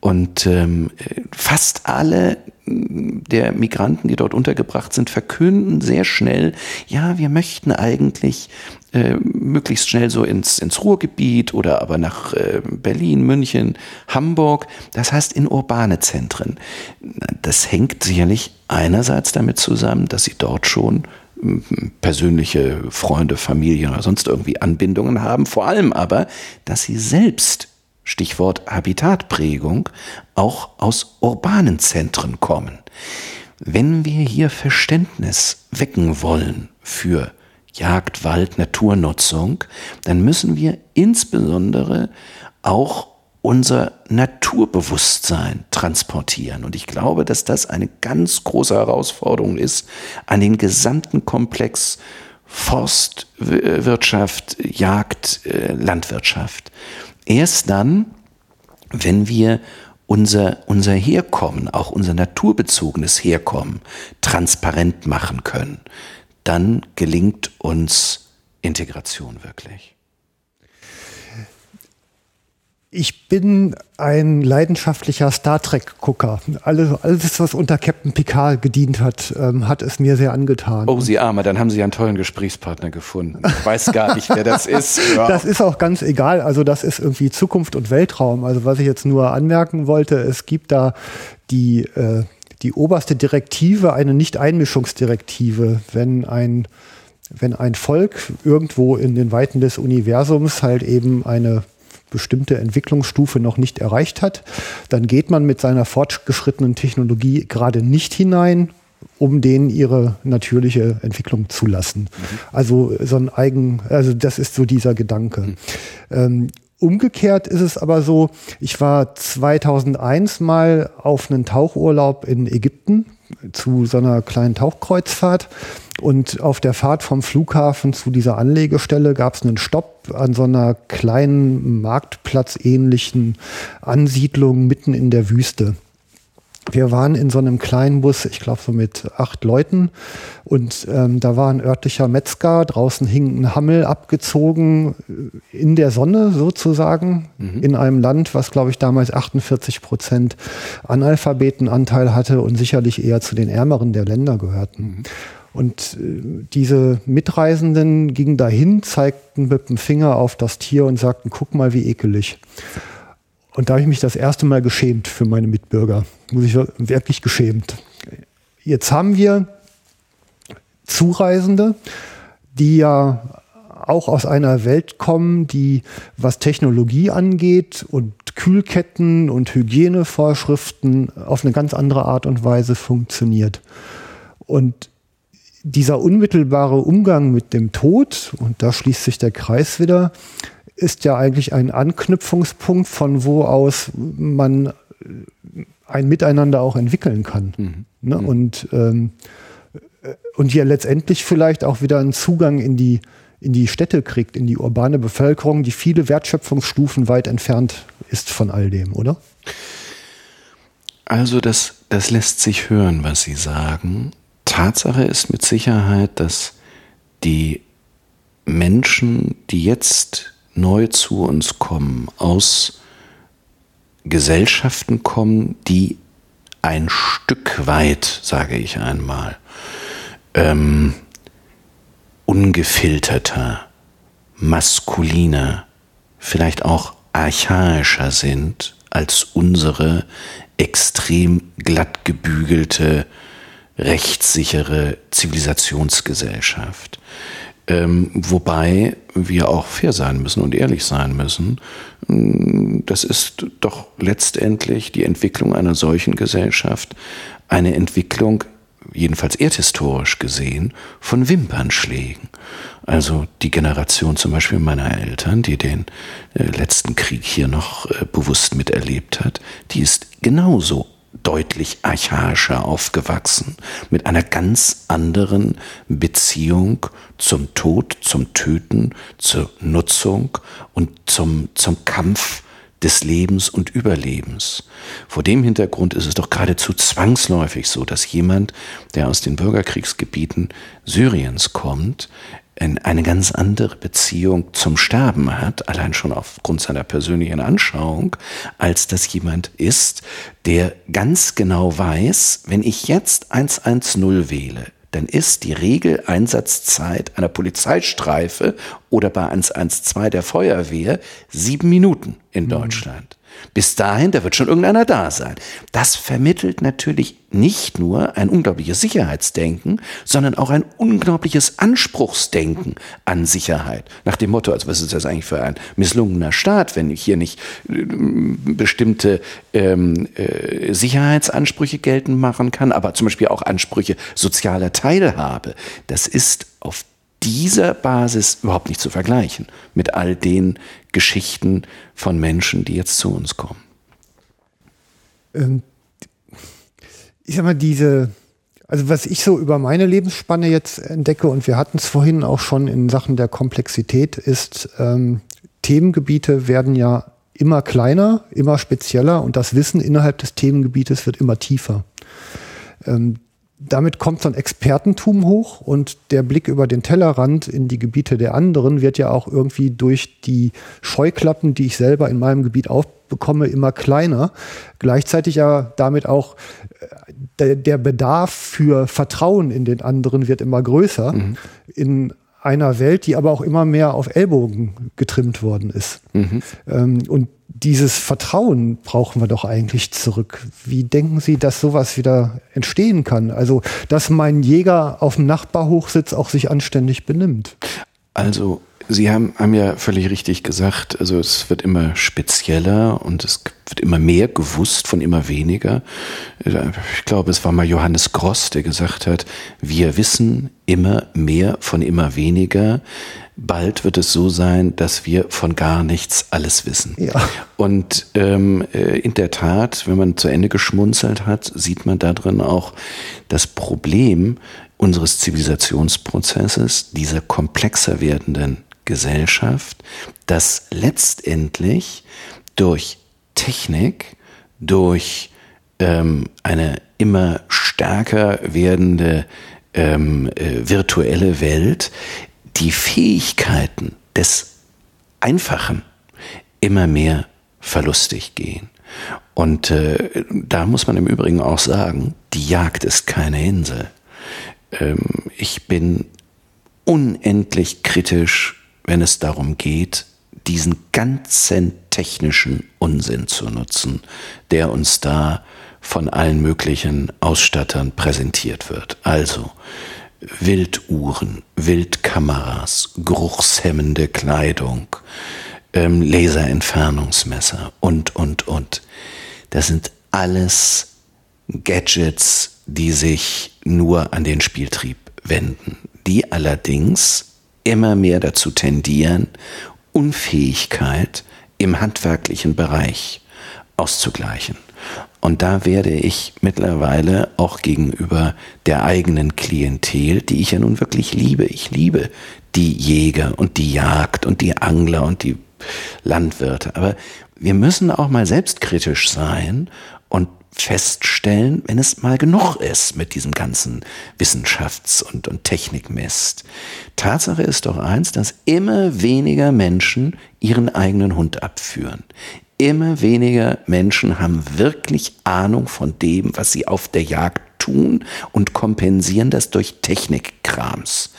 und ähm, fast alle der Migranten, die dort untergebracht sind, verkünden sehr schnell, ja, wir möchten eigentlich äh, möglichst schnell so ins, ins Ruhrgebiet oder aber nach äh, Berlin, München, Hamburg, das heißt in urbane Zentren. Das hängt sicherlich einerseits damit zusammen, dass sie dort schon persönliche Freunde, Familie oder sonst irgendwie Anbindungen haben, vor allem aber, dass sie selbst Stichwort Habitatprägung, auch aus urbanen Zentren kommen. Wenn wir hier Verständnis wecken wollen für Jagd, Wald, Naturnutzung, dann müssen wir insbesondere auch unser Naturbewusstsein transportieren. Und ich glaube, dass das eine ganz große Herausforderung ist an den gesamten Komplex Forstwirtschaft, Jagd, äh, Landwirtschaft. Erst dann, wenn wir unser, unser Herkommen, auch unser naturbezogenes Herkommen transparent machen können, dann gelingt uns Integration wirklich. Ich bin ein leidenschaftlicher Star Trek-Gucker. Alles, alles, was unter Captain Picard gedient hat, ähm, hat es mir sehr angetan. Oh, Sie Arme, dann haben Sie einen tollen Gesprächspartner gefunden. Ich weiß gar nicht, wer das ist. Ja. Das ist auch ganz egal. Also das ist irgendwie Zukunft und Weltraum. Also was ich jetzt nur anmerken wollte, es gibt da die, äh, die oberste Direktive, eine Nicht-Einmischungsdirektive. Wenn ein wenn ein Volk irgendwo in den Weiten des Universums halt eben eine bestimmte Entwicklungsstufe noch nicht erreicht hat, dann geht man mit seiner fortgeschrittenen Technologie gerade nicht hinein, um denen ihre natürliche Entwicklung zu lassen. Mhm. Also so ein eigen, also das ist so dieser Gedanke. Mhm. Ähm, umgekehrt ist es aber so, ich war 2001 mal auf einen Tauchurlaub in Ägypten zu so einer kleinen Tauchkreuzfahrt und auf der Fahrt vom Flughafen zu dieser Anlegestelle gab es einen Stopp an so einer kleinen Marktplatzähnlichen Ansiedlung mitten in der Wüste. Wir waren in so einem kleinen Bus, ich glaube so mit acht Leuten. Und ähm, da war ein örtlicher Metzger, draußen hing ein Hammel abgezogen äh, in der Sonne sozusagen, mhm. in einem Land, was glaube ich damals 48 Prozent Analphabetenanteil hatte und sicherlich eher zu den ärmeren der Länder gehörten. Mhm. Und äh, diese Mitreisenden gingen dahin, zeigten mit dem Finger auf das Tier und sagten, guck mal, wie ekelig. Und da habe ich mich das erste Mal geschämt für meine Mitbürger. Muss ich wirklich geschämt. Jetzt haben wir Zureisende, die ja auch aus einer Welt kommen, die, was Technologie angeht und Kühlketten und Hygienevorschriften auf eine ganz andere Art und Weise funktioniert. Und dieser unmittelbare Umgang mit dem Tod, und da schließt sich der Kreis wieder, ist ja eigentlich ein Anknüpfungspunkt, von wo aus man ein Miteinander auch entwickeln kann. Mhm. Ne? Mhm. Und, ähm, und hier letztendlich vielleicht auch wieder einen Zugang in die, in die Städte kriegt, in die urbane Bevölkerung, die viele Wertschöpfungsstufen weit entfernt ist von all dem, oder? Also das, das lässt sich hören, was Sie sagen. Tatsache ist mit Sicherheit, dass die Menschen, die jetzt neu zu uns kommen, aus Gesellschaften kommen, die ein Stück weit, sage ich einmal, ähm, ungefilterter, maskuliner, vielleicht auch archaischer sind als unsere extrem glatt gebügelte, rechtssichere Zivilisationsgesellschaft. Ähm, wobei wir auch fair sein müssen und ehrlich sein müssen. Mm, das ist doch letztendlich die Entwicklung einer solchen Gesellschaft eine Entwicklung, jedenfalls erdhistorisch gesehen, von Wimpernschlägen. Also die Generation zum Beispiel meiner Eltern, die den äh, letzten Krieg hier noch äh, bewusst miterlebt hat, die ist genauso deutlich archaischer aufgewachsen, mit einer ganz anderen Beziehung zum Tod, zum Töten, zur Nutzung und zum, zum Kampf des Lebens und Überlebens. Vor dem Hintergrund ist es doch geradezu zwangsläufig so, dass jemand, der aus den Bürgerkriegsgebieten Syriens kommt, eine ganz andere Beziehung zum Sterben hat, allein schon aufgrund seiner persönlichen Anschauung, als das jemand ist, der ganz genau weiß, wenn ich jetzt 110 wähle, dann ist die Regeleinsatzzeit einer Polizeistreife oder bei 112 der Feuerwehr sieben Minuten in mhm. Deutschland. Bis dahin, da wird schon irgendeiner da sein. Das vermittelt natürlich nicht nur ein unglaubliches Sicherheitsdenken, sondern auch ein unglaubliches Anspruchsdenken an Sicherheit. Nach dem Motto, also was ist das eigentlich für ein misslungener Staat, wenn ich hier nicht äh, bestimmte ähm, äh, Sicherheitsansprüche geltend machen kann, aber zum Beispiel auch Ansprüche sozialer Teilhabe. Das ist auf dieser Basis überhaupt nicht zu vergleichen mit all den Geschichten von Menschen, die jetzt zu uns kommen. Ähm, ich sag mal, diese, also was ich so über meine Lebensspanne jetzt entdecke, und wir hatten es vorhin auch schon in Sachen der Komplexität, ist, ähm, Themengebiete werden ja immer kleiner, immer spezieller und das Wissen innerhalb des Themengebietes wird immer tiefer. Ähm, damit kommt so ein Expertentum hoch und der Blick über den Tellerrand in die Gebiete der anderen wird ja auch irgendwie durch die Scheuklappen, die ich selber in meinem Gebiet aufbekomme, immer kleiner. Gleichzeitig ja damit auch äh, der, Bedarf für Vertrauen in den anderen wird immer größer. Mhm. In einer Welt, die aber auch immer mehr auf Ellbogen getrimmt worden ist. Mhm. Ähm, und dieses Vertrauen brauchen wir doch eigentlich zurück. Wie denken Sie, dass sowas wieder entstehen kann? Also, dass mein Jäger auf dem Nachbarhochsitz auch sich anständig benimmt. Also, Sie haben, haben ja völlig richtig gesagt, also es wird immer spezieller und es wird immer mehr gewusst von immer weniger. Ich glaube, es war mal Johannes Gross, der gesagt hat, wir wissen immer mehr von immer weniger. Bald wird es so sein, dass wir von gar nichts alles wissen. Ja. Und ähm, äh, in der Tat, wenn man zu Ende geschmunzelt hat, sieht man darin auch das Problem unseres Zivilisationsprozesses, dieser komplexer werdenden Gesellschaft, dass letztendlich durch Technik, durch ähm, eine immer stärker werdende ähm, äh, virtuelle Welt die Fähigkeiten des Einfachen immer mehr verlustig gehen. Und äh, da muss man im Übrigen auch sagen, die Jagd ist keine Insel. Ähm, ich bin unendlich kritisch, wenn es darum geht, diesen ganzen technischen Unsinn zu nutzen, der uns da von allen möglichen Ausstattern präsentiert wird. Also Wilduhren, Wildkameras, geruchshemmende Kleidung, ähm, Laserentfernungsmesser und, und, und. Das sind alles Gadgets, die sich nur an den Spieltrieb wenden, die allerdings immer mehr dazu tendieren, Unfähigkeit im handwerklichen Bereich auszugleichen. Und da werde ich mittlerweile auch gegenüber der eigenen Klientel, die ich ja nun wirklich liebe, ich liebe die Jäger und die Jagd und die Angler und die Landwirte. Aber wir müssen auch mal selbstkritisch sein und feststellen, wenn es mal genug ist mit diesem ganzen Wissenschafts- und, und Technikmist. Tatsache ist doch eins, dass immer weniger Menschen ihren eigenen Hund abführen. Immer weniger Menschen haben wirklich Ahnung von dem, was sie auf der Jagd tun und kompensieren das durch Technikkrams.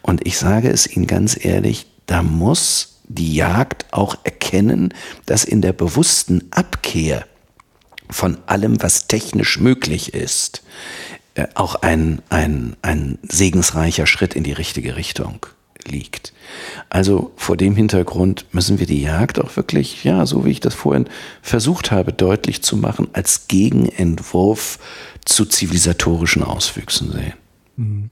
Und ich sage es Ihnen ganz ehrlich, da muss die Jagd auch erkennen, dass in der bewussten Abkehr von allem, was technisch möglich ist, äh, auch ein, ein, ein segensreicher Schritt in die richtige Richtung liegt. Also vor dem Hintergrund müssen wir die Jagd auch wirklich, ja, so wie ich das vorhin versucht habe, deutlich zu machen, als Gegenentwurf zu zivilisatorischen Auswüchsen sehen. Mhm.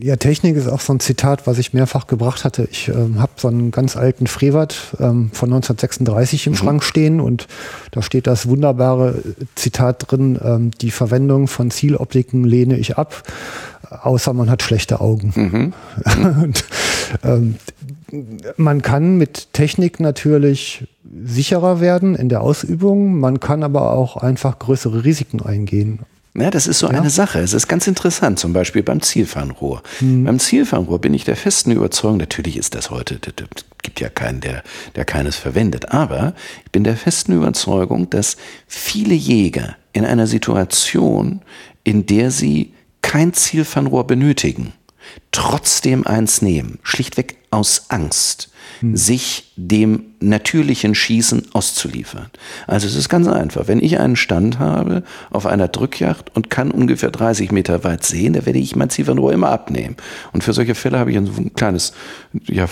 Ja, Technik ist auch so ein Zitat, was ich mehrfach gebracht hatte. Ich ähm, habe so einen ganz alten Frevert ähm, von 1936 im mhm. Schrank stehen und da steht das wunderbare Zitat drin, ähm, die Verwendung von Zieloptiken lehne ich ab, außer man hat schlechte Augen. Mhm. und, ähm, man kann mit Technik natürlich sicherer werden in der Ausübung, man kann aber auch einfach größere Risiken eingehen. Ja, das ist so ja. eine Sache. Es ist ganz interessant, zum Beispiel beim Zielfernrohr. Mhm. Beim Zielfernrohr bin ich der festen Überzeugung, natürlich ist das heute, es gibt ja keinen, der, der keines verwendet, aber ich bin der festen Überzeugung, dass viele Jäger in einer Situation, in der sie kein Zielfernrohr benötigen, trotzdem eins nehmen, schlichtweg aus Angst, hm. sich dem natürlichen Schießen auszuliefern. Also es ist ganz einfach. Wenn ich einen Stand habe auf einer Drückjacht und kann ungefähr 30 Meter weit sehen, da werde ich mein Zielfernrohr immer abnehmen. Und für solche Fälle habe ich ein kleines, ja,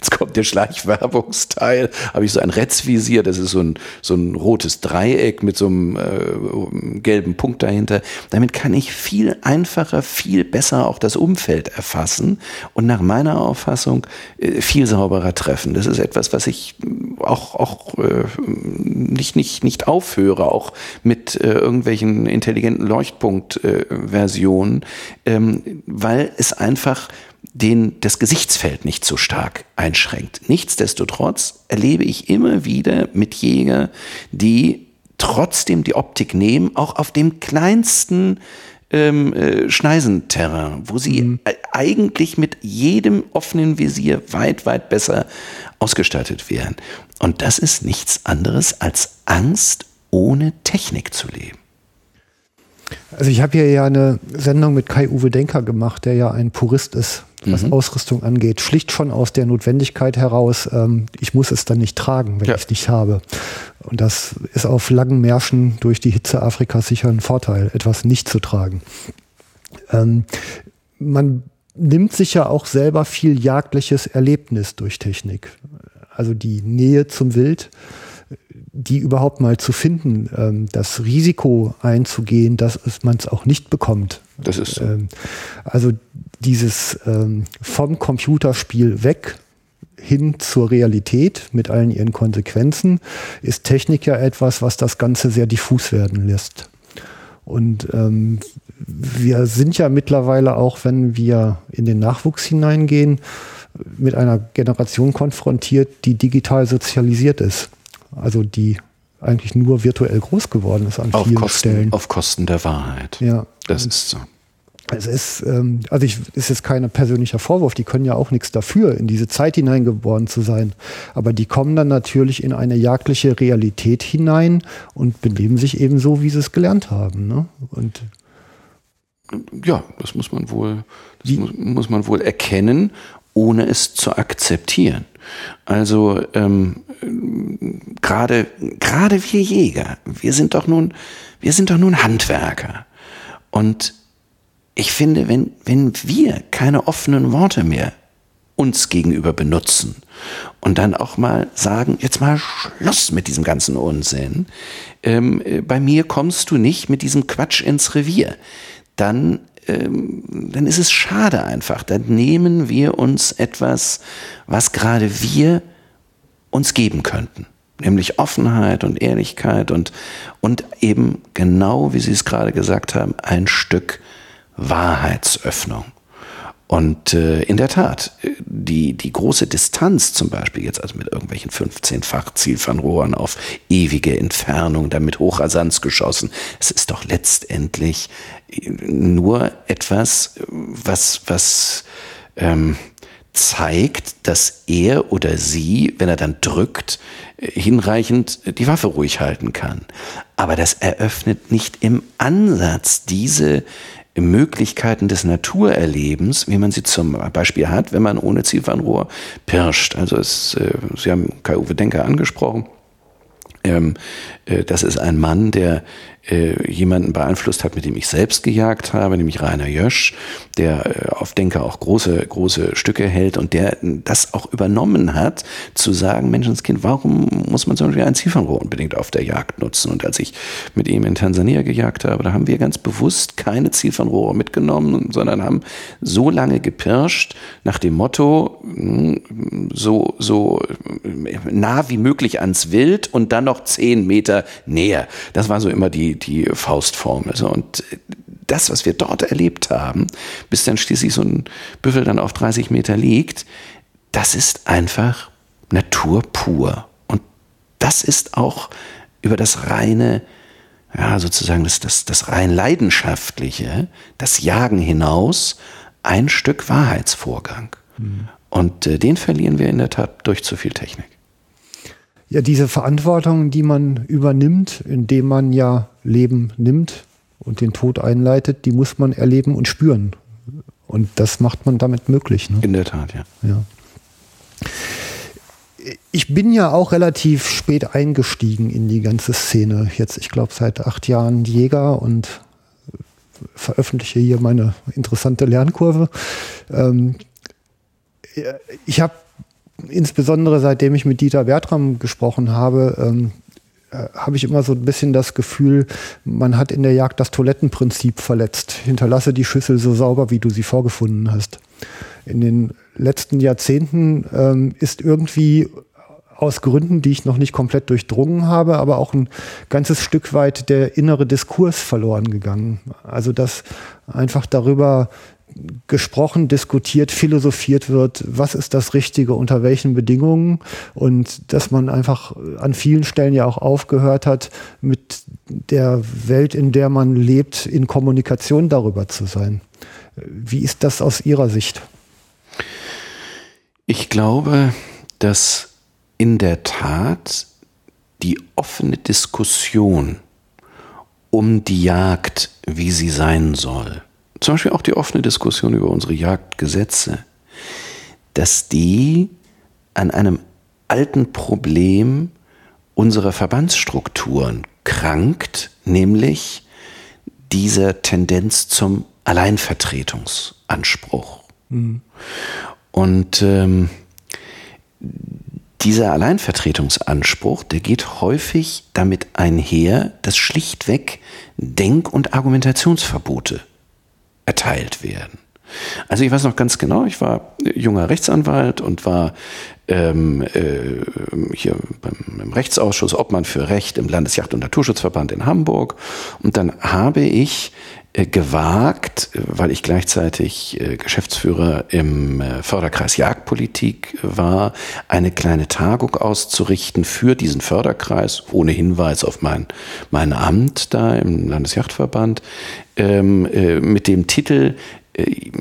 Jetzt kommt der Schleichwerbungsteil. Habe ich so ein Retzvisier, das ist so ein, so ein rotes Dreieck mit so einem äh, gelben Punkt dahinter. Damit kann ich viel einfacher, viel besser auch das Umfeld erfassen und nach meiner Auffassung äh, viel sauberer treffen. Das ist etwas, was ich auch, auch äh, nicht, nicht, nicht aufhöre, auch mit äh, irgendwelchen intelligenten Leuchtpunkt-Versionen, äh, ähm, weil es einfach den das Gesichtsfeld nicht so stark einschränkt. Nichtsdestotrotz erlebe ich immer wieder mit Jäger, die trotzdem die Optik nehmen, auch auf dem kleinsten ähm, äh, Schneisenterrain, wo sie mhm. eigentlich mit jedem offenen Visier weit, weit besser ausgestattet wären. Und das ist nichts anderes als Angst, ohne Technik zu leben. Also ich habe hier ja eine Sendung mit Kai-Uwe Denker gemacht, der ja ein Purist ist, was mhm. Ausrüstung angeht. Schlicht schon aus der Notwendigkeit heraus, ähm, ich muss es dann nicht tragen, wenn ja. ich es nicht habe. Und das ist auf langen Märschen durch die Hitze Afrikas sicher ein Vorteil, etwas nicht zu tragen. Ähm, man nimmt sich ja auch selber viel jagdliches Erlebnis durch Technik. Also die Nähe zum Wild die überhaupt mal zu finden, ähm, das Risiko einzugehen, dass man es auch nicht bekommt. Das ist so. Ähm, also dieses ähm, vom Computerspiel weg hin zur Realität mit allen ihren Konsequenzen ist Technik ja etwas, was das Ganze sehr diffus werden lässt. Und ähm, wir sind ja mittlerweile auch, wenn wir in den Nachwuchs hineingehen, mit einer Generation konfrontiert, die digital sozialisiert ist. Also die eigentlich nur virtuell groß geworden ist an auf vielen Kosten, Stellen. Auf Kosten der Wahrheit. Ja. Das ist so. Es ist, ähm, also ich, ist jetzt kein persönlicher Vorwurf, die können ja auch nichts dafür, in diese Zeit hineingeboren zu sein. Aber die kommen dann natürlich in eine jagdliche Realität hinein und benehmen sich eben so, wie sie es gelernt haben. Ne? Und Ja, das muss man wohl, das muss, muss man wohl erkennen, ohne es zu akzeptieren. Also ähm, gerade gerade wir Jäger, wir sind doch nun, wir sind doch nun Handwerker. Und ich finde, wenn wenn wir keine offenen Worte mehr uns gegenüber benutzen und dann auch mal sagen, jetzt mal Schluss mit diesem ganzen Unsinn. Ähm, äh, bei mir kommst du nicht mit diesem Quatsch ins Revier. Dann, ähm, dann ist es schade einfach. Dann nehmen wir uns etwas, was gerade wir uns geben könnten. Nämlich Offenheit und Ehrlichkeit und, und eben genau, wie Sie es gerade gesagt haben, ein Stück Wahrheitsöffnung. Und äh, in der Tat, äh, die, die große Distanz zum Beispiel jetzt also mit irgendwelchen 15-fach Zielfernrohren auf ewige Entfernung, dann mit Hochrasanz geschossen, es ist doch letztendlich äh, nur etwas, was, was ähm, zeigt, dass er oder sie, wenn er dann drückt, äh, hinreichend die Waffe ruhig halten kann. Aber das eröffnet nicht im Ansatz diese Möglichkeiten des Naturerlebens, wie man sie zum Beispiel hat, wenn man ohne Zielfernrohr pirscht. Also es, äh, Sie haben Kai-Uwe Denker angesprochen. Ähm, äh, das ist ein Mann, der äh, jemanden beeinflusst hat, mit dem ich selbst gejagt habe, nämlich Rainer Jösch, der äh, auf Denker auch große, große Stücke hält und der das auch übernommen hat, zu sagen, Menschenskind, warum muss man zum Beispiel ein Zielfernrohr unbedingt auf der Jagd nutzen? Und als ich mit ihm in Tansania gejagt habe, da haben wir ganz bewusst keine Zielfernrohre mitgenommen, sondern haben so lange gepirscht nach dem Motto, hm, so, so nah wie möglich ans Wild und dann noch zehn Meter näher. Das war so immer die, die Faustformel. So. Und das, was wir dort erlebt haben, bis dann schließlich so ein Büffel dann auf 30 Meter liegt, das ist einfach Natur pur. Und das ist auch über das reine, ja, sozusagen das, das, das rein leidenschaftliche, das Jagen hinaus, ein Stück Wahrheitsvorgang. Mhm. Und äh, den verlieren wir in der Tat durch zu viel Technik. Ja, diese Verantwortung, die man übernimmt, indem man ja Leben nimmt und den Tod einleitet, die muss man erleben und spüren. Und das macht man damit möglich. Ne? In der Tat, ja. ja. Ich bin ja auch relativ spät eingestiegen in die ganze Szene. Jetzt, ich glaube, seit acht Jahren Jäger und veröffentliche hier meine interessante Lernkurve. Ähm, ich habe insbesondere seitdem ich mit Dieter Bertram gesprochen habe, ähm, äh, habe ich immer so ein bisschen das Gefühl, man hat in der Jagd das Toilettenprinzip verletzt. Hinterlasse die Schüssel so sauber, wie du sie vorgefunden hast. In den letzten Jahrzehnten ähm, ist irgendwie aus Gründen, die ich noch nicht komplett durchdrungen habe, aber auch ein ganzes Stück weit der innere Diskurs verloren gegangen. Also dass einfach darüber gesprochen, diskutiert, philosophiert wird, was ist das Richtige, unter welchen Bedingungen und dass man einfach an vielen Stellen ja auch aufgehört hat, mit der Welt, in der man lebt, in Kommunikation darüber zu sein. Wie ist das aus Ihrer Sicht? Ich glaube, dass in der Tat die offene Diskussion um die Jagd, wie sie sein soll, zum Beispiel auch die offene Diskussion über unsere Jagdgesetze, dass die an einem alten Problem unserer Verbandsstrukturen krankt, nämlich dieser Tendenz zum Alleinvertretungsanspruch. Mhm. Und ähm, dieser Alleinvertretungsanspruch, der geht häufig damit einher, dass schlichtweg Denk- und Argumentationsverbote erteilt werden. Also ich weiß noch ganz genau, ich war junger Rechtsanwalt und war ähm, äh, hier beim, im Rechtsausschuss Obmann für Recht im Landesjacht- und Naturschutzverband in Hamburg. Und dann habe ich gewagt, weil ich gleichzeitig äh, Geschäftsführer im äh, Förderkreis Jagdpolitik war, eine kleine Tagung auszurichten für diesen Förderkreis, ohne Hinweis auf mein, mein Amt da im Landesjachtverband, ähm, mit dem Titel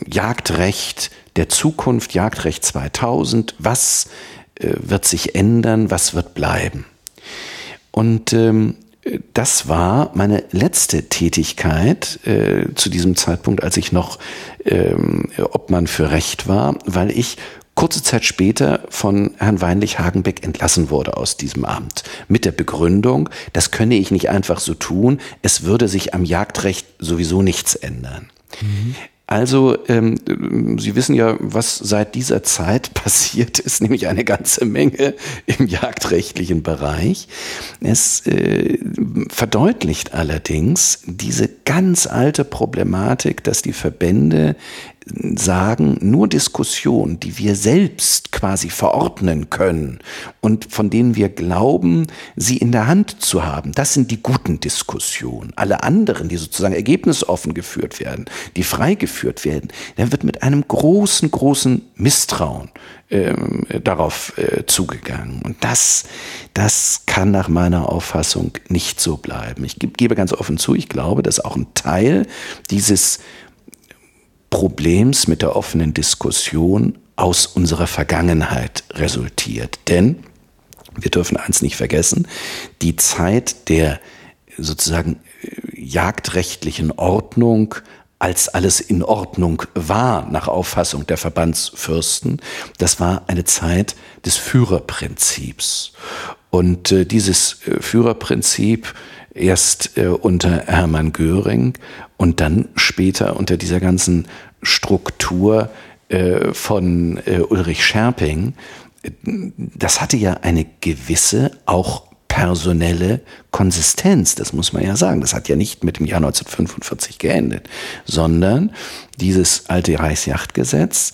Jagdrecht der Zukunft, Jagdrecht 2000, was wird sich ändern, was wird bleiben. Und ähm, das war meine letzte Tätigkeit äh, zu diesem Zeitpunkt, als ich noch ähm, Obmann für Recht war, weil ich kurze Zeit später von Herrn Weinlich Hagenbeck entlassen wurde aus diesem Amt. Mit der Begründung, das könne ich nicht einfach so tun, es würde sich am Jagdrecht sowieso nichts ändern. Mhm. Also, ähm, Sie wissen ja, was seit dieser Zeit passiert ist, nämlich eine ganze Menge im jagdrechtlichen Bereich. Es äh, verdeutlicht allerdings diese ganz alte Problematik, dass die Verbände sagen, nur Diskussionen, die wir selbst quasi verordnen können und von denen wir glauben, sie in der Hand zu haben, das sind die guten Diskussionen. Alle anderen, die sozusagen ergebnisoffen geführt werden, die frei geführt werden, dann wird mit einem großen, großen Misstrauen ähm, darauf äh, zugegangen. Und das, das kann nach meiner Auffassung nicht so bleiben. Ich gebe ganz offen zu, ich glaube, dass auch ein Teil dieses Problems mit der offenen Diskussion aus unserer Vergangenheit resultiert. Denn wir dürfen eins nicht vergessen, die Zeit der sozusagen äh, jagdrechtlichen Ordnung als alles in Ordnung war nach Auffassung der Verbandsfürsten, das war eine Zeit des Führerprinzips. Und äh, dieses äh, Führerprinzip erst äh, unter Hermann Göring und dann später unter dieser ganzen Struktur äh, von äh, Ulrich Scherping, das hatte ja eine gewisse, auch personelle Konsistenz, das muss man ja sagen. Das hat ja nicht mit dem Jahr 1945 geendet, sondern dieses alte Reichsjachtgesetz,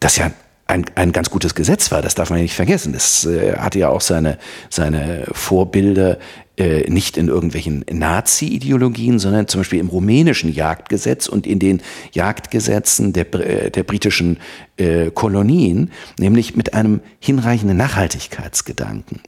das ja ein, ein ganz gutes Gesetz war, das darf man ja nicht vergessen. Das äh, hatte ja auch seine, seine Vorbilder äh, nicht in irgendwelchen Nazi-Ideologien, sondern zum Beispiel im rumänischen Jagdgesetz und in den Jagdgesetzen der, äh, der britischen äh, Kolonien, nämlich mit einem hinreichenden Nachhaltigkeitsgedanken.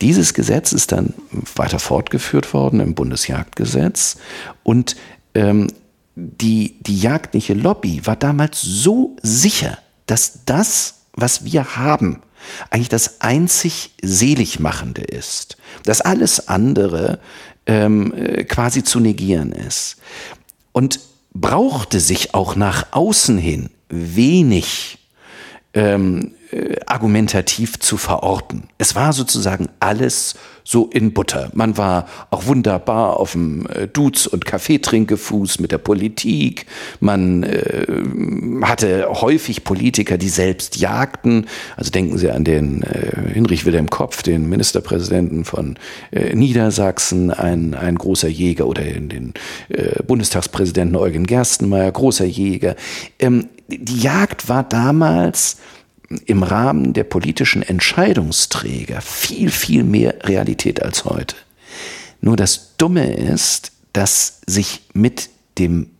Dieses Gesetz ist dann weiter fortgeführt worden im Bundesjagdgesetz und ähm, die, die jagdliche Lobby war damals so sicher, dass das, was wir haben, eigentlich das einzig Seligmachende ist, dass alles andere ähm, äh, quasi zu negieren ist. Und brauchte sich auch nach außen hin wenig ähm, äh, argumentativ zu verorten. Es war sozusagen alles so in Butter. Man war auch wunderbar auf dem äh, Duz- und Kaffeetrinkefuß mit der Politik. Man äh, hatte häufig Politiker, die selbst jagten. Also denken Sie an den äh, Hinrich Wilhelm Kopf, den Ministerpräsidenten von äh, Niedersachsen, ein, ein großer Jäger, oder den äh, Bundestagspräsidenten Eugen Gerstenmaier, großer Jäger. Ähm, die Jagd war damals im Rahmen der politischen Entscheidungsträger viel, viel mehr Realität als heute. Nur das Dumme ist, dass sich mit dem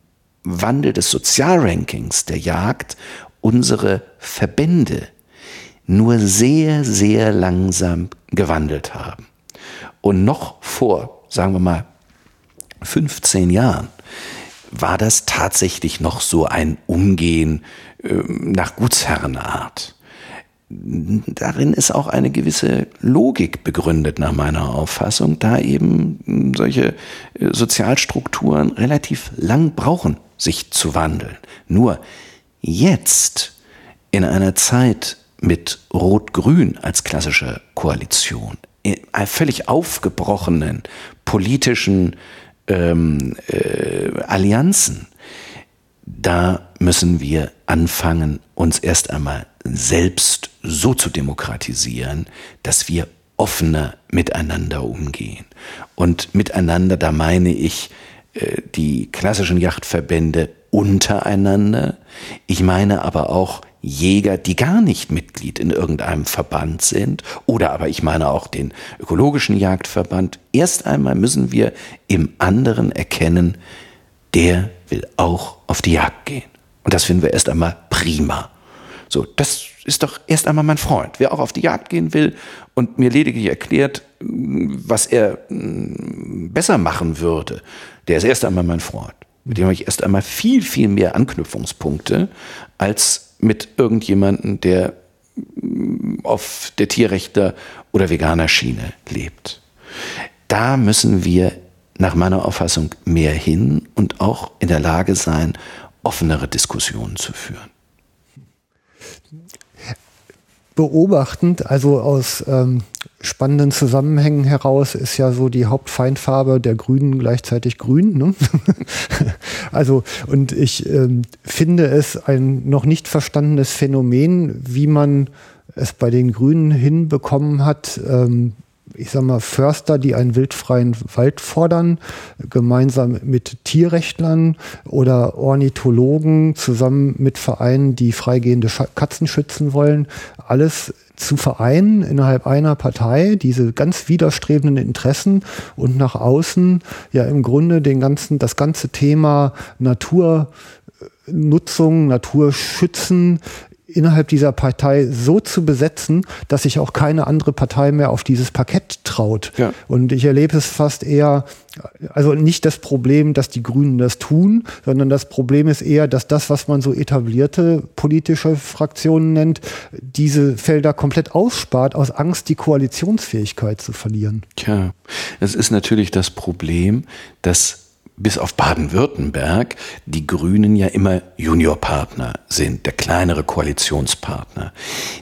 Wandel des Sozialrankings der Jagd unsere Verbände nur sehr, sehr langsam gewandelt haben. Und noch vor, sagen wir mal, 15 Jahren war das tatsächlich noch so ein Umgehen nach Gutsherrenart. Darin ist auch eine gewisse Logik begründet nach meiner Auffassung, da eben solche äh, Sozialstrukturen relativ lang brauchen, sich zu wandeln. Nur jetzt in einer Zeit mit Rot-Grün als klassischer Koalition, in völlig aufgebrochenen politischen ähm, äh, Allianzen, da müssen wir anfangen, uns erst einmal selbst so zu demokratisieren, dass wir offener miteinander umgehen. Und miteinander, da meine ich äh, die klassischen Yachtverbände untereinander. Ich meine aber auch Jäger, die gar nicht Mitglied in irgendeinem Verband sind, oder aber ich meine auch den ökologischen Jagdverband. Erst einmal müssen wir im anderen erkennen, der will auch auf die Jagd gehen. Und das finden wir erst einmal prima. So, das ist doch erst einmal mein Freund. Wer auch auf die Jagd gehen will und mir lediglich erklärt, was er mm, besser machen würde, der ist erst einmal mein Freund. Mit dem habe ich erst einmal viel, viel mehr Anknüpfungspunkte als mit irgendjemandem, der mm, auf der Tierrechter- oder veganer Schiene lebt. Da müssen wir nach meiner Auffassung mehr hin und auch in der Lage sein, offenere Diskussionen zu führen. Beobachtend, also aus ähm, spannenden Zusammenhängen heraus, ist ja so die Hauptfeindfarbe der Grünen gleichzeitig grün. Ne? also, und ich ähm, finde es ein noch nicht verstandenes Phänomen, wie man es bei den Grünen hinbekommen hat, ähm, ich sag mal, Förster, die einen wildfreien Wald fordern, gemeinsam mit Tierrechtlern oder Ornithologen zusammen mit Vereinen, die freigehende Katzen schützen wollen, alles zu vereinen innerhalb einer Partei, diese ganz widerstrebenden Interessen und nach außen ja im Grunde den ganzen, das ganze Thema Naturnutzung, Naturschützen innerhalb dieser Partei so zu besetzen, dass sich auch keine andere Partei mehr auf dieses Parkett traut. Ja. Und ich erlebe es fast eher, also nicht das Problem, dass die Grünen das tun, sondern das Problem ist eher, dass das, was man so etablierte politische Fraktionen nennt, diese Felder komplett ausspart, aus Angst, die Koalitionsfähigkeit zu verlieren. Tja, es ist natürlich das Problem, dass bis auf Baden-Württemberg die Grünen ja immer Juniorpartner sind, der kleinere Koalitionspartner.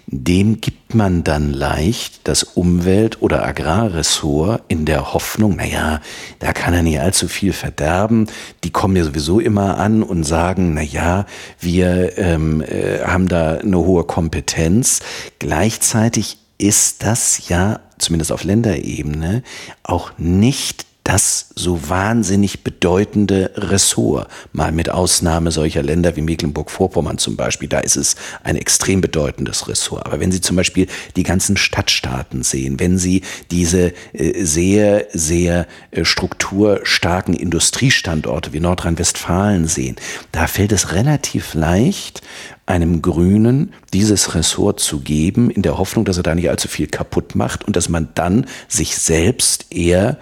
Dem gibt man dann leicht das Umwelt- oder Agrarressort in der Hoffnung, naja, da kann er nicht allzu viel verderben. Die kommen ja sowieso immer an und sagen, naja, wir ähm, äh, haben da eine hohe Kompetenz. Gleichzeitig ist das ja, zumindest auf Länderebene, auch nicht das so wahnsinnig bedeutende Ressort. Mal mit Ausnahme solcher Länder wie Mecklenburg-Vorpommern zum Beispiel, da ist es ein extrem bedeutendes Ressort. Aber wenn Sie zum Beispiel die ganzen Stadtstaaten sehen, wenn Sie diese äh, sehr, sehr äh, strukturstarken Industriestandorte wie Nordrhein-Westfalen sehen, da fällt es relativ leicht, einem Grünen dieses Ressort zu geben, in der Hoffnung, dass er da nicht allzu viel kaputt macht und dass man dann sich selbst eher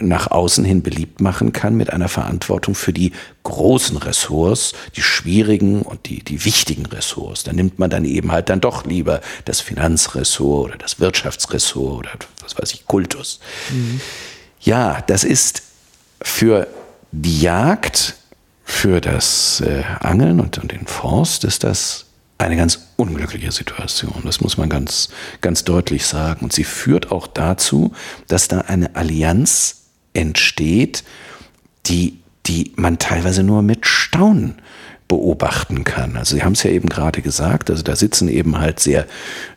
nach außen hin beliebt machen kann mit einer Verantwortung für die großen Ressorts, die schwierigen und die, die wichtigen Ressorts. Da nimmt man dann eben halt dann doch lieber das Finanzressort oder das Wirtschaftsressort oder was weiß ich, Kultus. Mhm. Ja, das ist für die Jagd, für das äh, Angeln und, und den Forst ist das eine ganz unglückliche Situation. Das muss man ganz, ganz deutlich sagen. Und sie führt auch dazu, dass da eine Allianz entsteht, die, die man teilweise nur mit Staunen beobachten kann. Also Sie haben es ja eben gerade gesagt, also da sitzen eben halt sehr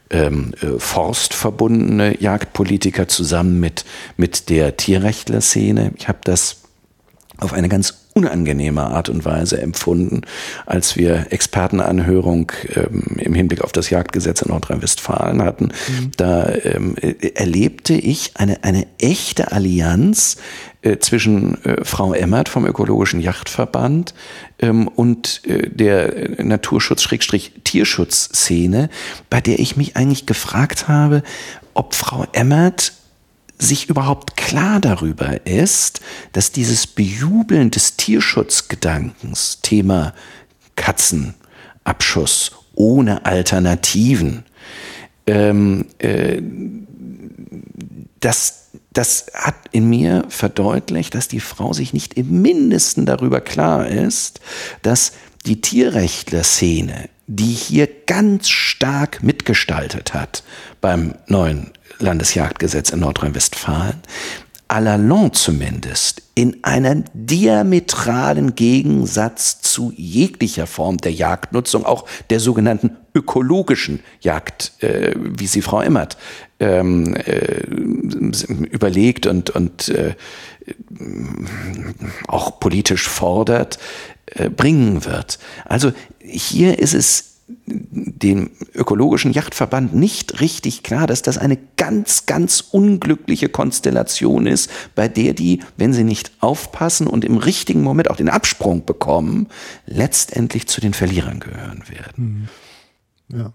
ähm, äh, forstverbundene Jagdpolitiker zusammen mit, mit der Tierrechtler-Szene. Ich habe das auf eine ganz unangenehme Art und Weise empfunden, als wir Expertenanhörung ähm, im Hinblick auf das Jagdgesetz in Nordrhein-Westfalen hatten. Mhm. Da ähm, erlebte ich eine, eine echte Allianz äh, zwischen äh, Frau Emmert vom Ökologischen Yachtverband ähm, und äh, der Naturschutz-Tierschutzszene, bei der ich mich eigentlich gefragt habe, ob Frau Emmert sich überhaupt klar darüber ist, dass dieses Bejubeln des Tierschutzgedankens, Thema Katzenabschuss ohne Alternativen, ähm, äh, das, das hat in mir verdeutlicht, dass die Frau sich nicht im mindesten darüber klar ist, dass die Tierrechtler-Szene, die hier ganz stark mitgestaltet hat beim neuen Landesjagdgesetz in Nordrhein-Westfalen, longue zumindest, in einem diametralen Gegensatz zu jeglicher Form der Jagdnutzung, auch der sogenannten ökologischen Jagd, äh, wie sie Frau Emmert ähm, äh, überlegt und, und äh, auch politisch fordert, äh, bringen wird. Also hier ist es dem ökologischen Yachtverband nicht richtig klar, dass das eine ganz, ganz unglückliche Konstellation ist, bei der die, wenn sie nicht aufpassen und im richtigen Moment auch den Absprung bekommen, letztendlich zu den Verlierern gehören werden. Ja.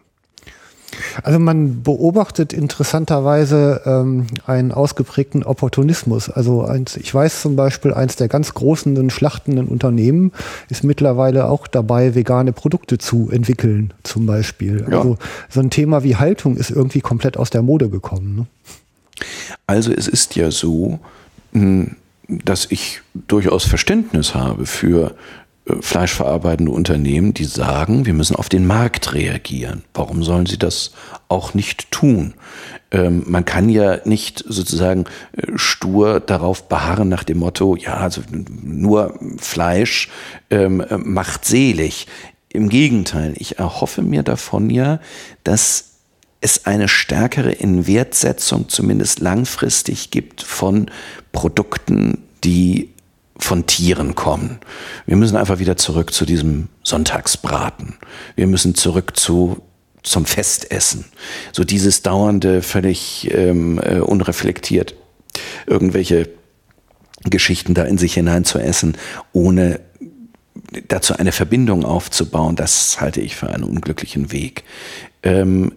Also man beobachtet interessanterweise ähm, einen ausgeprägten Opportunismus. Also eins, ich weiß zum Beispiel, eins der ganz großen schlachtenden Unternehmen ist mittlerweile auch dabei, vegane Produkte zu entwickeln, zum Beispiel. Ja. Also so ein Thema wie Haltung ist irgendwie komplett aus der Mode gekommen. Ne? Also es ist ja so, hm, dass ich durchaus Verständnis habe für fleischverarbeitende Unternehmen, die sagen, wir müssen auf den Markt reagieren. Warum sollen sie das auch nicht tun? Ähm, man kann ja nicht sozusagen äh, stur darauf beharren nach dem Motto, ja, also nur Fleisch ähm, macht selig. Im Gegenteil, ich erhoffe mir davon ja, dass es eine stärkere Inwertsetzung zumindest langfristig gibt von Produkten, die von Tieren kommen. Wir müssen einfach wieder zurück zu diesem Sonntagsbraten. Wir müssen zurück zu zum Festessen. So dieses dauernde, völlig ähm, äh, unreflektiert irgendwelche Geschichten da in sich hinein zu essen, ohne dazu eine Verbindung aufzubauen, das halte ich für einen unglücklichen Weg. Ähm,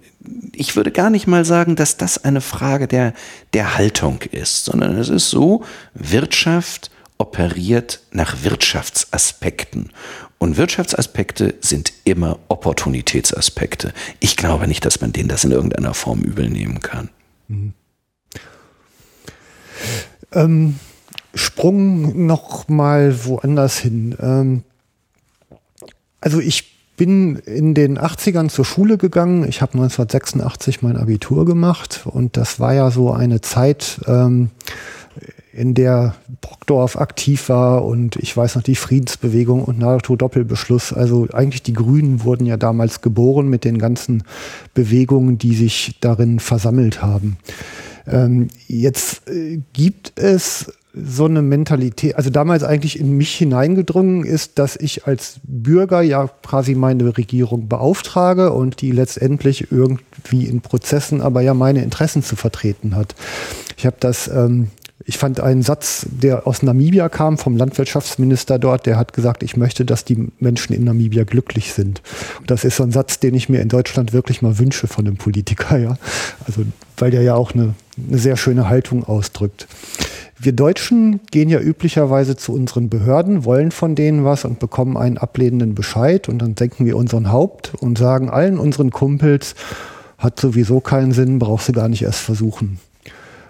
ich würde gar nicht mal sagen, dass das eine Frage der, der Haltung ist, sondern es ist so, Wirtschaft operiert nach Wirtschaftsaspekten. Und Wirtschaftsaspekte sind immer Opportunitätsaspekte. Ich glaube nicht, dass man denen das in irgendeiner Form übel nehmen kann. Mhm. Ähm, Sprung noch mal woanders hin. Ähm, also ich bin in den 80ern zur Schule gegangen. Ich habe 1986 mein Abitur gemacht und das war ja so eine Zeit, ähm, in der Brockdorf aktiv war und ich weiß noch die Friedensbewegung und NATO-Doppelbeschluss. Also eigentlich die Grünen wurden ja damals geboren mit den ganzen Bewegungen, die sich darin versammelt haben. Ähm, jetzt äh, gibt es so eine Mentalität, also damals eigentlich in mich hineingedrungen ist, dass ich als Bürger ja quasi meine Regierung beauftrage und die letztendlich irgendwie in Prozessen aber ja meine Interessen zu vertreten hat. Ich habe das ähm, ich fand einen Satz, der aus Namibia kam, vom Landwirtschaftsminister dort, der hat gesagt, ich möchte, dass die Menschen in Namibia glücklich sind. Und das ist so ein Satz, den ich mir in Deutschland wirklich mal wünsche von einem Politiker, ja. Also, weil der ja auch eine, eine sehr schöne Haltung ausdrückt. Wir Deutschen gehen ja üblicherweise zu unseren Behörden, wollen von denen was und bekommen einen ablehnenden Bescheid und dann senken wir unseren Haupt und sagen allen unseren Kumpels, hat sowieso keinen Sinn, brauchst du gar nicht erst versuchen.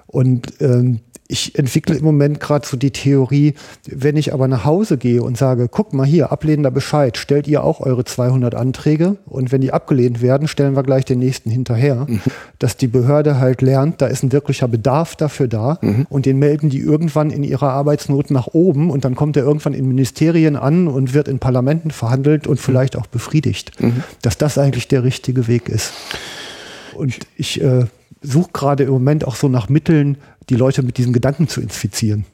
Und ähm, ich entwickle im Moment gerade so die Theorie, wenn ich aber nach Hause gehe und sage, guck mal hier, ablehnender Bescheid, stellt ihr auch eure 200 Anträge und wenn die abgelehnt werden, stellen wir gleich den nächsten hinterher, mhm. dass die Behörde halt lernt, da ist ein wirklicher Bedarf dafür da mhm. und den melden die irgendwann in ihrer Arbeitsnot nach oben und dann kommt er irgendwann in Ministerien an und wird in Parlamenten verhandelt und vielleicht auch befriedigt, mhm. dass das eigentlich der richtige Weg ist. Und ich äh, suche gerade im Moment auch so nach Mitteln, die Leute mit diesen Gedanken zu infizieren.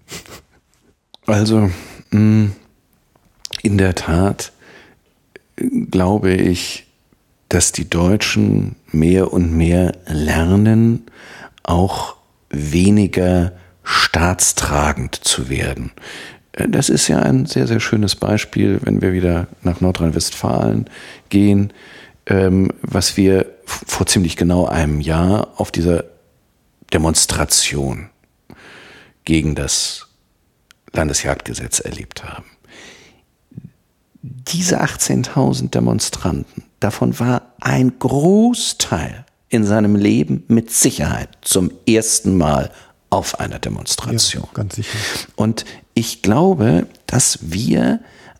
Also, mm, in der Tat glaube ich, dass die Deutschen mehr und mehr lernen, auch weniger staatstragend zu werden. Das ist ja ein sehr, sehr schönes Beispiel, wenn wir wieder nach Nordrhein-Westfalen gehen, ähm, was wir vor ziemlich genau einem Jahr auf dieser Demonstration gegen das Landesjagdgesetz erlebt haben. Diese 18.000 Demonstranten, davon war ein Großteil in seinem Leben mit Sicherheit zum ersten Mal auf einer Demonstration. Ja, ganz sicher. Und ich glaube, dass wir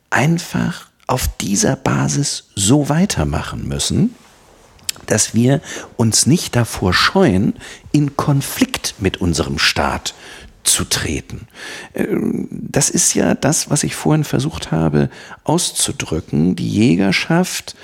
einfach auf dieser Basis so weitermachen müssen, dass wir uns nicht davor scheuen, in Konflikt mit unserem Staat zu treten. Ähm, das ist ja das, was ich vorhin versucht habe auszudrücken. Die Jägerschaft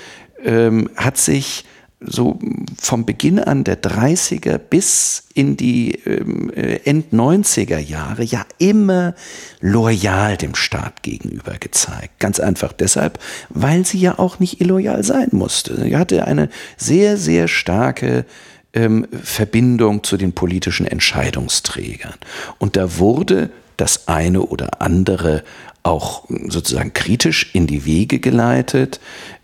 ähm, hat sich so vom Beginn an der 30er bis in die ähm, äh, End 90er Jahre ja immer loyal dem Staat gegenüber gezeigt. Ganz einfach deshalb, weil sie ja auch nicht illoyal sein musste. Sie hatte eine sehr, sehr starke ähm, Verbindung zu den politischen Entscheidungsträgern. Und da wurde das eine oder andere auch sozusagen kritisch in die Wege geleitet.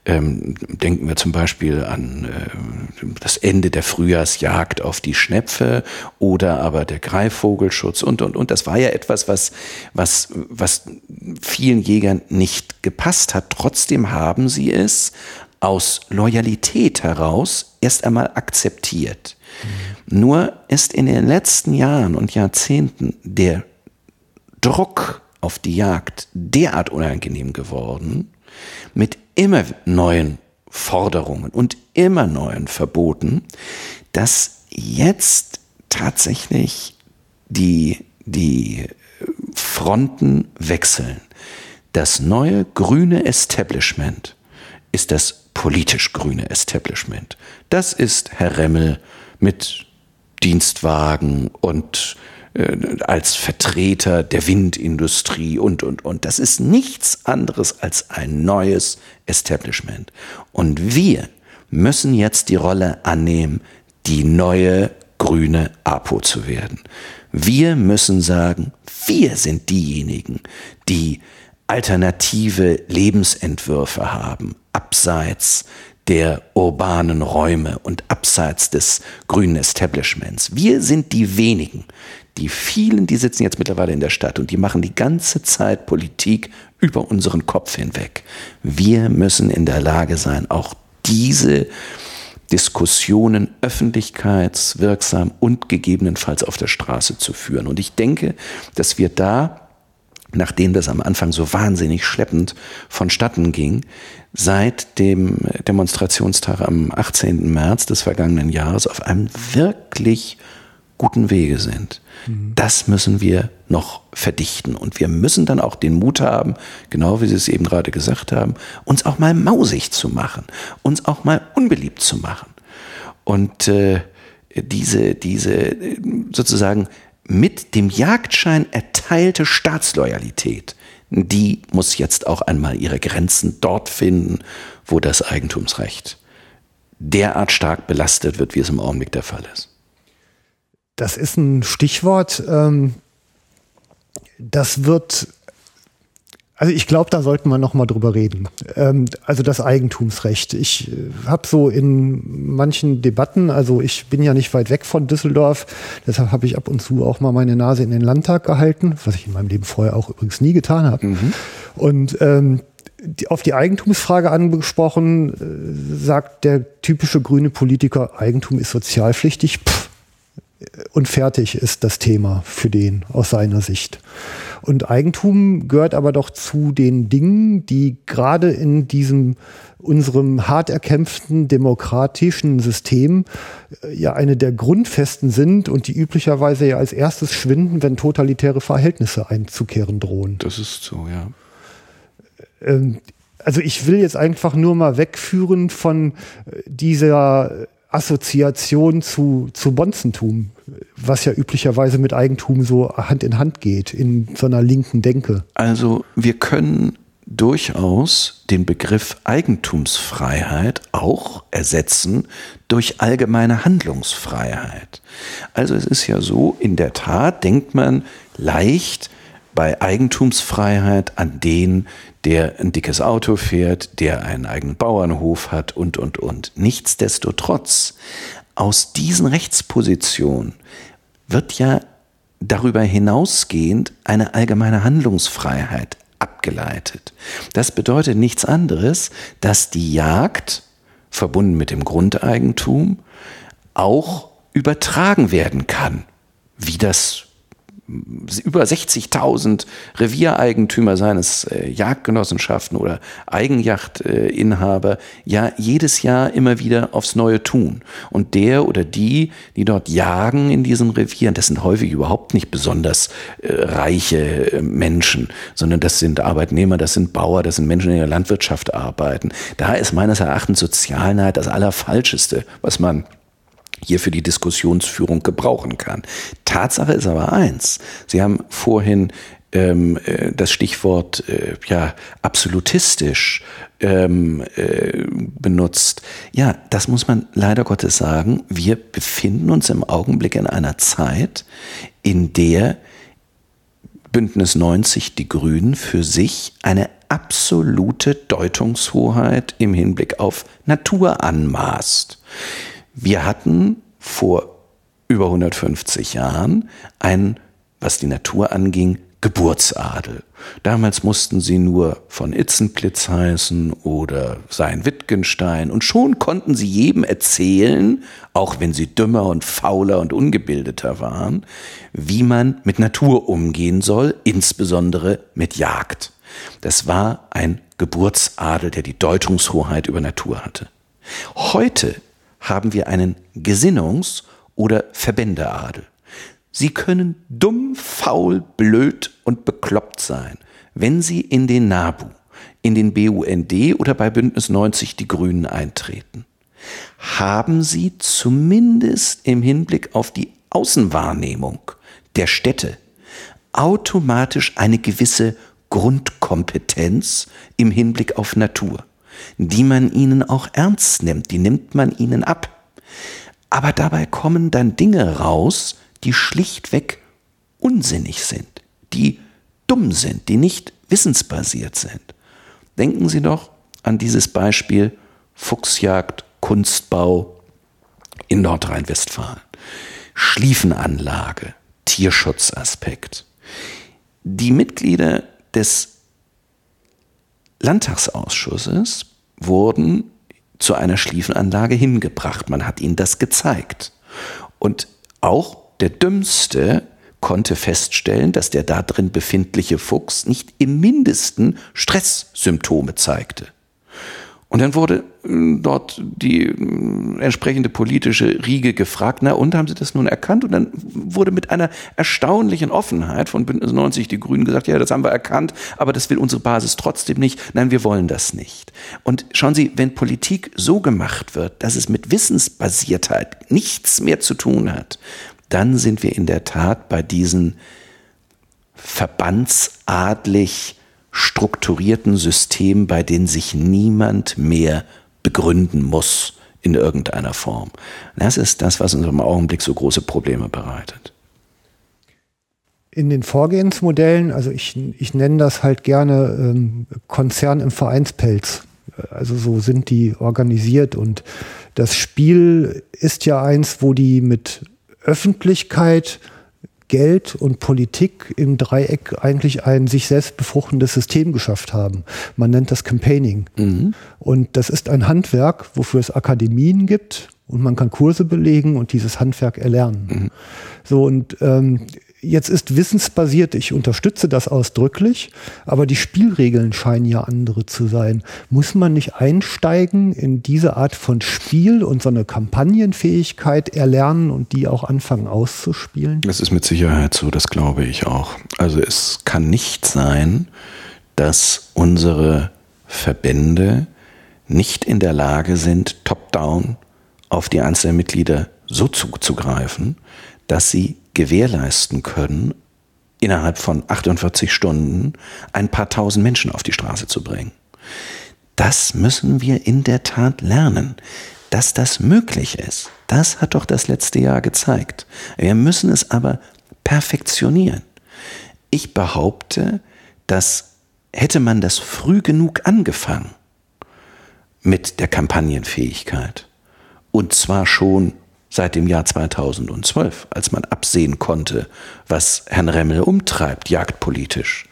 Ähm, denken wir zum Beispiel an äh, das Ende der Frühjahrsjagd auf die Schnepfe oder aber der Greifvogelschutz und, und, und. Das war ja etwas, was, was, was vielen Jägern nicht gepasst hat. Trotzdem haben sie es aus Loyalität heraus erst einmal akzeptiert. Mhm. Nur ist in den letzten Jahren und Jahrzehnten der Druck auf die Jagd derart unangenehm geworden, mit immer neuen Forderungen und immer neuen Verboten, dass jetzt tatsächlich die, die Fronten wechseln. Das neue grüne Establishment ist das politisch grüne Establishment. Das ist Herr Remmel mit Dienstwagen und äh, als Vertreter der Windindustrie und, und, und. Das ist nichts anderes als ein neues Establishment. Und wir müssen jetzt die Rolle annehmen, die neue grüne APO zu werden. Wir müssen sagen, wir sind diejenigen, die alternative Lebensentwürfe haben, abseits der urbanen Räume und abseits des grünen Establishments. Wir sind die wenigen, die vielen, die sitzen jetzt mittlerweile in der Stadt und die machen die ganze Zeit Politik über unseren Kopf hinweg. Wir müssen in der Lage sein, auch diese Diskussionen öffentlichkeitswirksam und gegebenenfalls auf der Straße zu führen. Und ich denke, dass wir da, nachdem das am Anfang so wahnsinnig schleppend vonstatten ging, seit dem Demonstrationstag am 18. März des vergangenen Jahres auf einem wirklich guten Wege sind. Mhm. Das müssen wir noch verdichten. Und wir müssen dann auch den Mut haben, genau wie Sie es eben gerade gesagt haben, uns auch mal mausig zu machen, uns auch mal unbeliebt zu machen. Und äh, diese, diese sozusagen mit dem Jagdschein erteilte Staatsloyalität, die muss jetzt auch einmal ihre Grenzen dort finden, wo das Eigentumsrecht derart stark belastet wird, wie es im Augenblick der Fall ist. Das ist ein Stichwort. Ähm, das wird, also ich glaube, da sollten wir noch mal drüber reden. Ähm, also das Eigentumsrecht. Ich äh, habe so in manchen Debatten, also ich bin ja nicht weit weg von Düsseldorf, deshalb habe ich ab und zu auch mal meine Nase in den Landtag gehalten, was ich in meinem Leben vorher auch übrigens nie getan habe. Mhm. Und ähm, die, auf die Eigentumsfrage angesprochen, äh, sagt der typische grüne Politiker, Eigentum ist sozialpflichtig. Pff, und fertig ist das Thema für den aus seiner Sicht. Und Eigentum gehört aber doch zu den Dingen, die gerade in diesem unserem hart erkämpften demokratischen System äh, ja eine der Grundfesten sind und die üblicherweise ja als erstes schwinden, wenn totalitäre Verhältnisse einzukehren drohen. Das ist so, ja. Ähm, also ich will jetzt einfach nur mal wegführen von äh, dieser Assoziation zu, zu Bonzentum, was ja üblicherweise mit Eigentum so Hand in Hand geht, in so einer linken Denke. Also wir können durchaus den Begriff Eigentumsfreiheit auch ersetzen durch allgemeine Handlungsfreiheit. Also es ist ja so, in der Tat denkt man leicht bei Eigentumsfreiheit an den, der ein dickes Auto fährt, der einen eigenen Bauernhof hat und, und, und. Nichtsdestotrotz, aus diesen Rechtspositionen wird ja darüber hinausgehend eine allgemeine Handlungsfreiheit abgeleitet. Das bedeutet nichts anderes, dass die Jagd, verbunden mit dem Grundeigentum, auch übertragen werden kann, wie das über 60.000 Reviereigentümer seines äh, Jagdgenossenschaften oder Eigenjachtinhaber ja jedes Jahr immer wieder aufs Neue tun. Und der oder die, die dort jagen in diesen Revieren, das sind häufig überhaupt nicht besonders äh, reiche äh, Menschen, sondern das sind Arbeitnehmer, das sind Bauer, das sind Menschen, die in der Landwirtschaft arbeiten. Da ist meines Erachtens Sozialneid das Allerfalscheste, was man hier für die Diskussionsführung gebrauchen kann. Tatsache ist aber eins. Sie haben vorhin ähm, äh, das Stichwort äh, ja absolutistisch ähm, äh, benutzt. Ja, das muss man leider Gottes sagen. Wir befinden uns im Augenblick in einer Zeit, in der Bündnis 90 die Grünen für sich eine absolute Deutungshoheit im Hinblick auf Natur anmaßt. Wir hatten vor über 150 Jahren einen, was die Natur anging, Geburtsadel. Damals mussten sie nur von Itzenplitz heißen oder sein Wittgenstein und schon konnten sie jedem erzählen, auch wenn sie dümmer und fauler und ungebildeter waren, wie man mit Natur umgehen soll, insbesondere mit Jagd. Das war ein Geburtsadel, der die Deutungshoheit über Natur hatte. Heute haben wir einen Gesinnungs- oder Verbändeadel. Sie können dumm, faul, blöd und bekloppt sein, wenn sie in den NABU, in den BUND oder bei Bündnis 90 die Grünen eintreten. Haben sie zumindest im Hinblick auf die Außenwahrnehmung der Städte automatisch eine gewisse Grundkompetenz im Hinblick auf Natur die man ihnen auch ernst nimmt, die nimmt man ihnen ab. Aber dabei kommen dann Dinge raus, die schlichtweg unsinnig sind, die dumm sind, die nicht wissensbasiert sind. Denken Sie doch an dieses Beispiel Fuchsjagd, Kunstbau in Nordrhein-Westfalen. Schliefenanlage, Tierschutzaspekt. Die Mitglieder des Landtagsausschusses wurden zu einer Schliefenanlage hingebracht. Man hat ihnen das gezeigt. Und auch der Dümmste konnte feststellen, dass der da drin befindliche Fuchs nicht im mindesten Stresssymptome zeigte. Und dann wurde äh, dort die äh, entsprechende politische Riege gefragt, na und haben Sie das nun erkannt? Und dann wurde mit einer erstaunlichen Offenheit von Bündnis 90 die Grünen gesagt, ja, das haben wir erkannt, aber das will unsere Basis trotzdem nicht. Nein, wir wollen das nicht. Und schauen Sie, wenn Politik so gemacht wird, dass es mit Wissensbasiertheit nichts mehr zu tun hat, dann sind wir in der Tat bei diesen verbandsadlig strukturierten System, bei denen sich niemand mehr begründen muss in irgendeiner Form. Das ist das, was uns im Augenblick so große Probleme bereitet. In den Vorgehensmodellen, also ich, ich nenne das halt gerne ähm, Konzern im Vereinspelz. Also so sind die organisiert und das Spiel ist ja eins, wo die mit Öffentlichkeit Geld und Politik im Dreieck eigentlich ein sich selbst befruchtendes System geschafft haben. Man nennt das Campaigning. Mhm. Und das ist ein Handwerk, wofür es Akademien gibt und man kann Kurse belegen und dieses Handwerk erlernen. Mhm. So und ähm, jetzt ist wissensbasiert, ich unterstütze das ausdrücklich, aber die Spielregeln scheinen ja andere zu sein. Muss man nicht einsteigen in diese Art von Spiel und so eine Kampagnenfähigkeit erlernen und die auch anfangen auszuspielen? Das ist mit Sicherheit so, das glaube ich auch. Also es kann nicht sein, dass unsere Verbände nicht in der Lage sind, top-down auf die einzelnen Mitglieder so zuzugreifen, dass sie gewährleisten können, innerhalb von 48 Stunden ein paar tausend Menschen auf die Straße zu bringen. Das müssen wir in der Tat lernen. Dass das möglich ist, das hat doch das letzte Jahr gezeigt. Wir müssen es aber perfektionieren. Ich behaupte, dass hätte man das früh genug angefangen mit der Kampagnenfähigkeit, und zwar schon seit dem Jahr 2012, als man absehen konnte, was Herrn Remmel umtreibt, jagdpolitisch,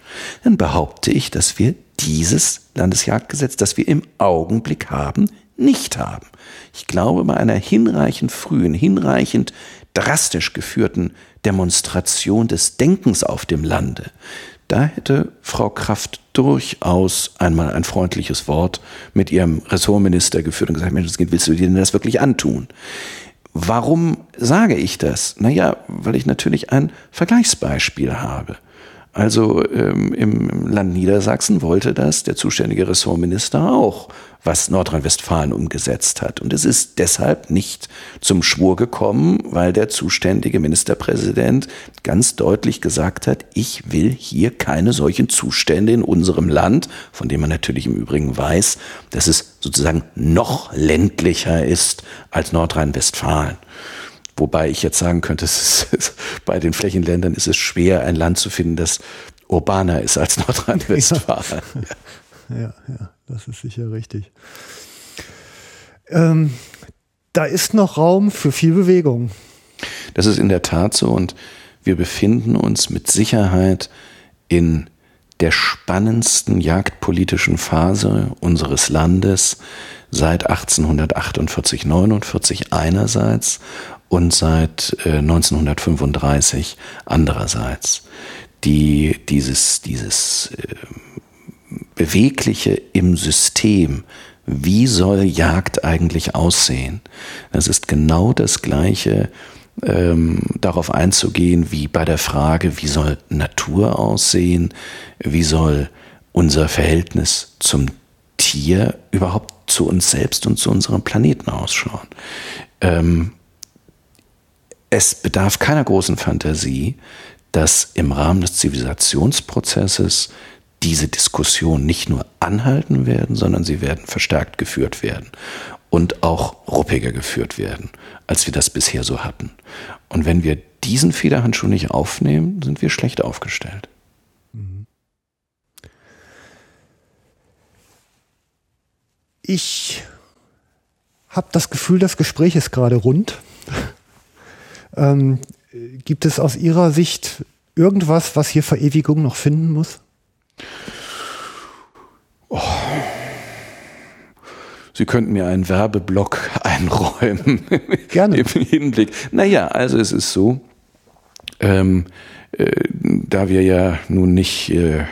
dann behaupte ich, dass wir dieses Landesjagdgesetz, das wir im Augenblick haben, nicht haben. Ich glaube, bei einer hinreichend frühen, hinreichend drastisch geführten Demonstration des Denkens auf dem Lande, da hätte Frau Kraft durchaus einmal ein freundliches Wort mit ihrem Ressortminister geführt und gesagt, Mensch, willst du dir denn das wirklich antun? Warum sage ich das? Naja, weil ich natürlich ein Vergleichsbeispiel habe. Also ähm, im Land Niedersachsen wollte das der zuständige Ressortminister auch, was Nordrhein-Westfalen umgesetzt hat. Und es ist deshalb nicht zum Schwur gekommen, weil der zuständige Ministerpräsident ganz deutlich gesagt hat, ich will hier keine solchen Zustände in unserem Land, von dem man natürlich im Übrigen weiß, dass es sozusagen noch ländlicher ist als Nordrhein-Westfalen. Wobei ich jetzt sagen könnte, ist, bei den Flächenländern ist es schwer, ein Land zu finden, das urbaner ist als Nordrhein-Westfalen. Ja. ja, ja, das ist sicher richtig. Ähm, da ist noch Raum für viel Bewegung. Das ist in der Tat so und wir befinden uns mit Sicherheit in der spannendsten jagdpolitischen Phase unseres Landes seit 1848, 49 einerseits und seit äh, 1935 andererseits. Die, dieses, dieses äh, Bewegliche im System, wie soll Jagd eigentlich aussehen? Das ist genau das Gleiche, ähm, darauf einzugehen, wie bei der Frage, wie soll Natur aussehen, wie soll unser Verhältnis zum Tier überhaupt zu uns selbst und zu unserem Planeten ausschauen. Ähm, es bedarf keiner großen Fantasie, dass im Rahmen des Zivilisationsprozesses diese Diskussionen nicht nur anhalten werden, sondern sie werden verstärkt geführt werden und auch ruppiger geführt werden, als wir das bisher so hatten. Und wenn wir diesen Federhandschuh nicht aufnehmen, sind wir schlecht aufgestellt. Ich habe das Gefühl, das Gespräch ist gerade rund. Ähm, gibt es aus Ihrer Sicht irgendwas, was hier Verewigung noch finden muss? Oh. Sie könnten mir einen Werbeblock einräumen. Gerne. Im Hinblick. Naja, also es ist so, ähm, äh, da wir ja nun nicht äh,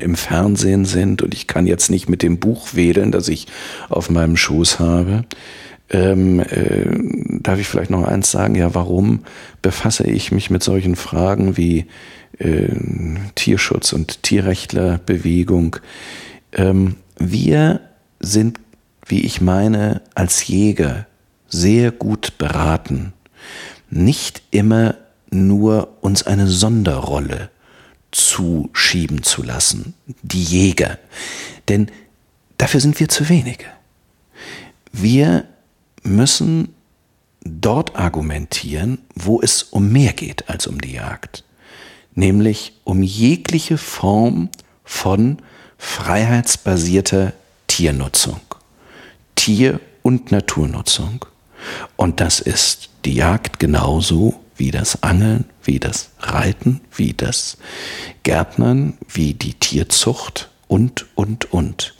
im Fernsehen sind und ich kann jetzt nicht mit dem Buch wählen, das ich auf meinem Schoß habe, ähm, äh, darf ich vielleicht noch eins sagen? Ja, warum befasse ich mich mit solchen Fragen wie äh, Tierschutz und Tierrechtlerbewegung? Ähm, wir sind, wie ich meine, als Jäger sehr gut beraten, nicht immer nur uns eine Sonderrolle zuschieben zu lassen, die Jäger. Denn dafür sind wir zu wenige. Wir müssen dort argumentieren, wo es um mehr geht als um die Jagd, nämlich um jegliche Form von freiheitsbasierter Tiernutzung, Tier- und Naturnutzung. Und das ist die Jagd genauso wie das Angeln, wie das Reiten, wie das Gärtnern, wie die Tierzucht und, und, und.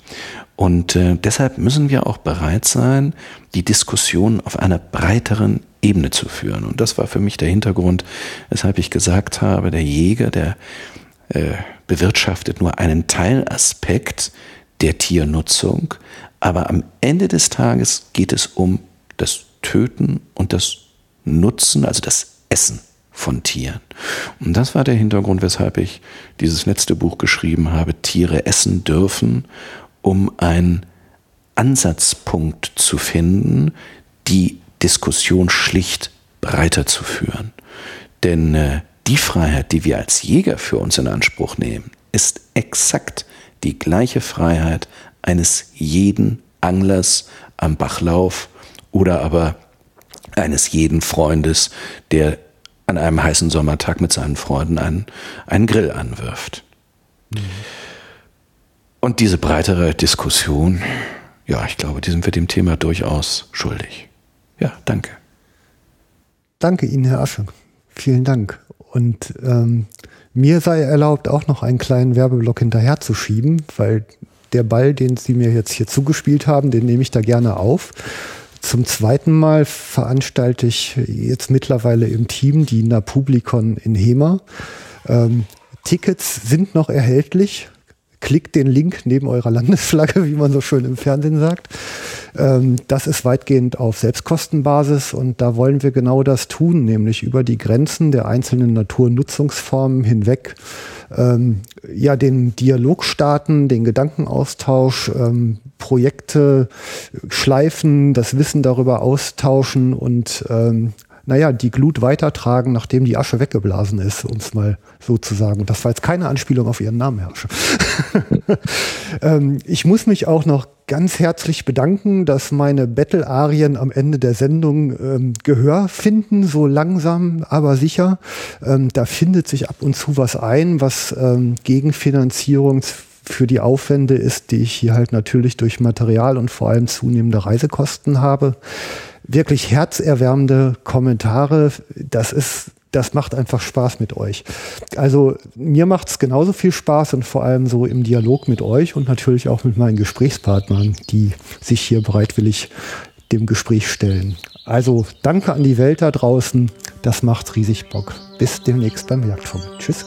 Und äh, deshalb müssen wir auch bereit sein, die Diskussion auf einer breiteren Ebene zu führen. Und das war für mich der Hintergrund, weshalb ich gesagt habe, der Jäger, der äh, bewirtschaftet nur einen Teilaspekt der Tiernutzung, aber am Ende des Tages geht es um das Töten und das Nutzen, also das Essen von Tieren. Und das war der Hintergrund, weshalb ich dieses letzte Buch geschrieben habe, Tiere essen dürfen um einen Ansatzpunkt zu finden, die Diskussion schlicht breiter zu führen. Denn äh, die Freiheit, die wir als Jäger für uns in Anspruch nehmen, ist exakt die gleiche Freiheit eines jeden Anglers am Bachlauf oder aber eines jeden Freundes, der an einem heißen Sommertag mit seinen Freunden einen, einen Grill anwirft. Mhm. Und diese breitere Diskussion, ja, ich glaube, die sind wir dem Thema durchaus schuldig. Ja, danke. Danke Ihnen, Herr Asche. Vielen Dank. Und ähm, mir sei erlaubt, auch noch einen kleinen Werbeblock hinterherzuschieben, weil der Ball, den Sie mir jetzt hier zugespielt haben, den nehme ich da gerne auf. Zum zweiten Mal veranstalte ich jetzt mittlerweile im Team die Napublikon in Hema. Ähm, Tickets sind noch erhältlich klickt den Link neben eurer Landesflagge, wie man so schön im Fernsehen sagt. Ähm, das ist weitgehend auf Selbstkostenbasis und da wollen wir genau das tun, nämlich über die Grenzen der einzelnen Naturnutzungsformen hinweg ähm, ja den Dialog starten, den Gedankenaustausch, ähm, Projekte schleifen, das Wissen darüber austauschen und ähm, naja, die Glut weitertragen, nachdem die Asche weggeblasen ist, um es mal so zu sagen. Das war jetzt keine Anspielung auf ihren Namen, Herrscher. ähm, ich muss mich auch noch ganz herzlich bedanken, dass meine Battle-Arien am Ende der Sendung ähm, Gehör finden, so langsam, aber sicher. Ähm, da findet sich ab und zu was ein, was ähm, Gegenfinanzierung für die Aufwände ist, die ich hier halt natürlich durch Material und vor allem zunehmende Reisekosten habe wirklich herzerwärmende Kommentare. Das ist das macht einfach Spaß mit euch. Also mir macht es genauso viel Spaß und vor allem so im Dialog mit euch und natürlich auch mit meinen Gesprächspartnern, die sich hier bereitwillig dem Gespräch stellen. Also danke an die Welt da draußen. Das macht riesig Bock. Bis demnächst beim Jagdfunk. Tschüss.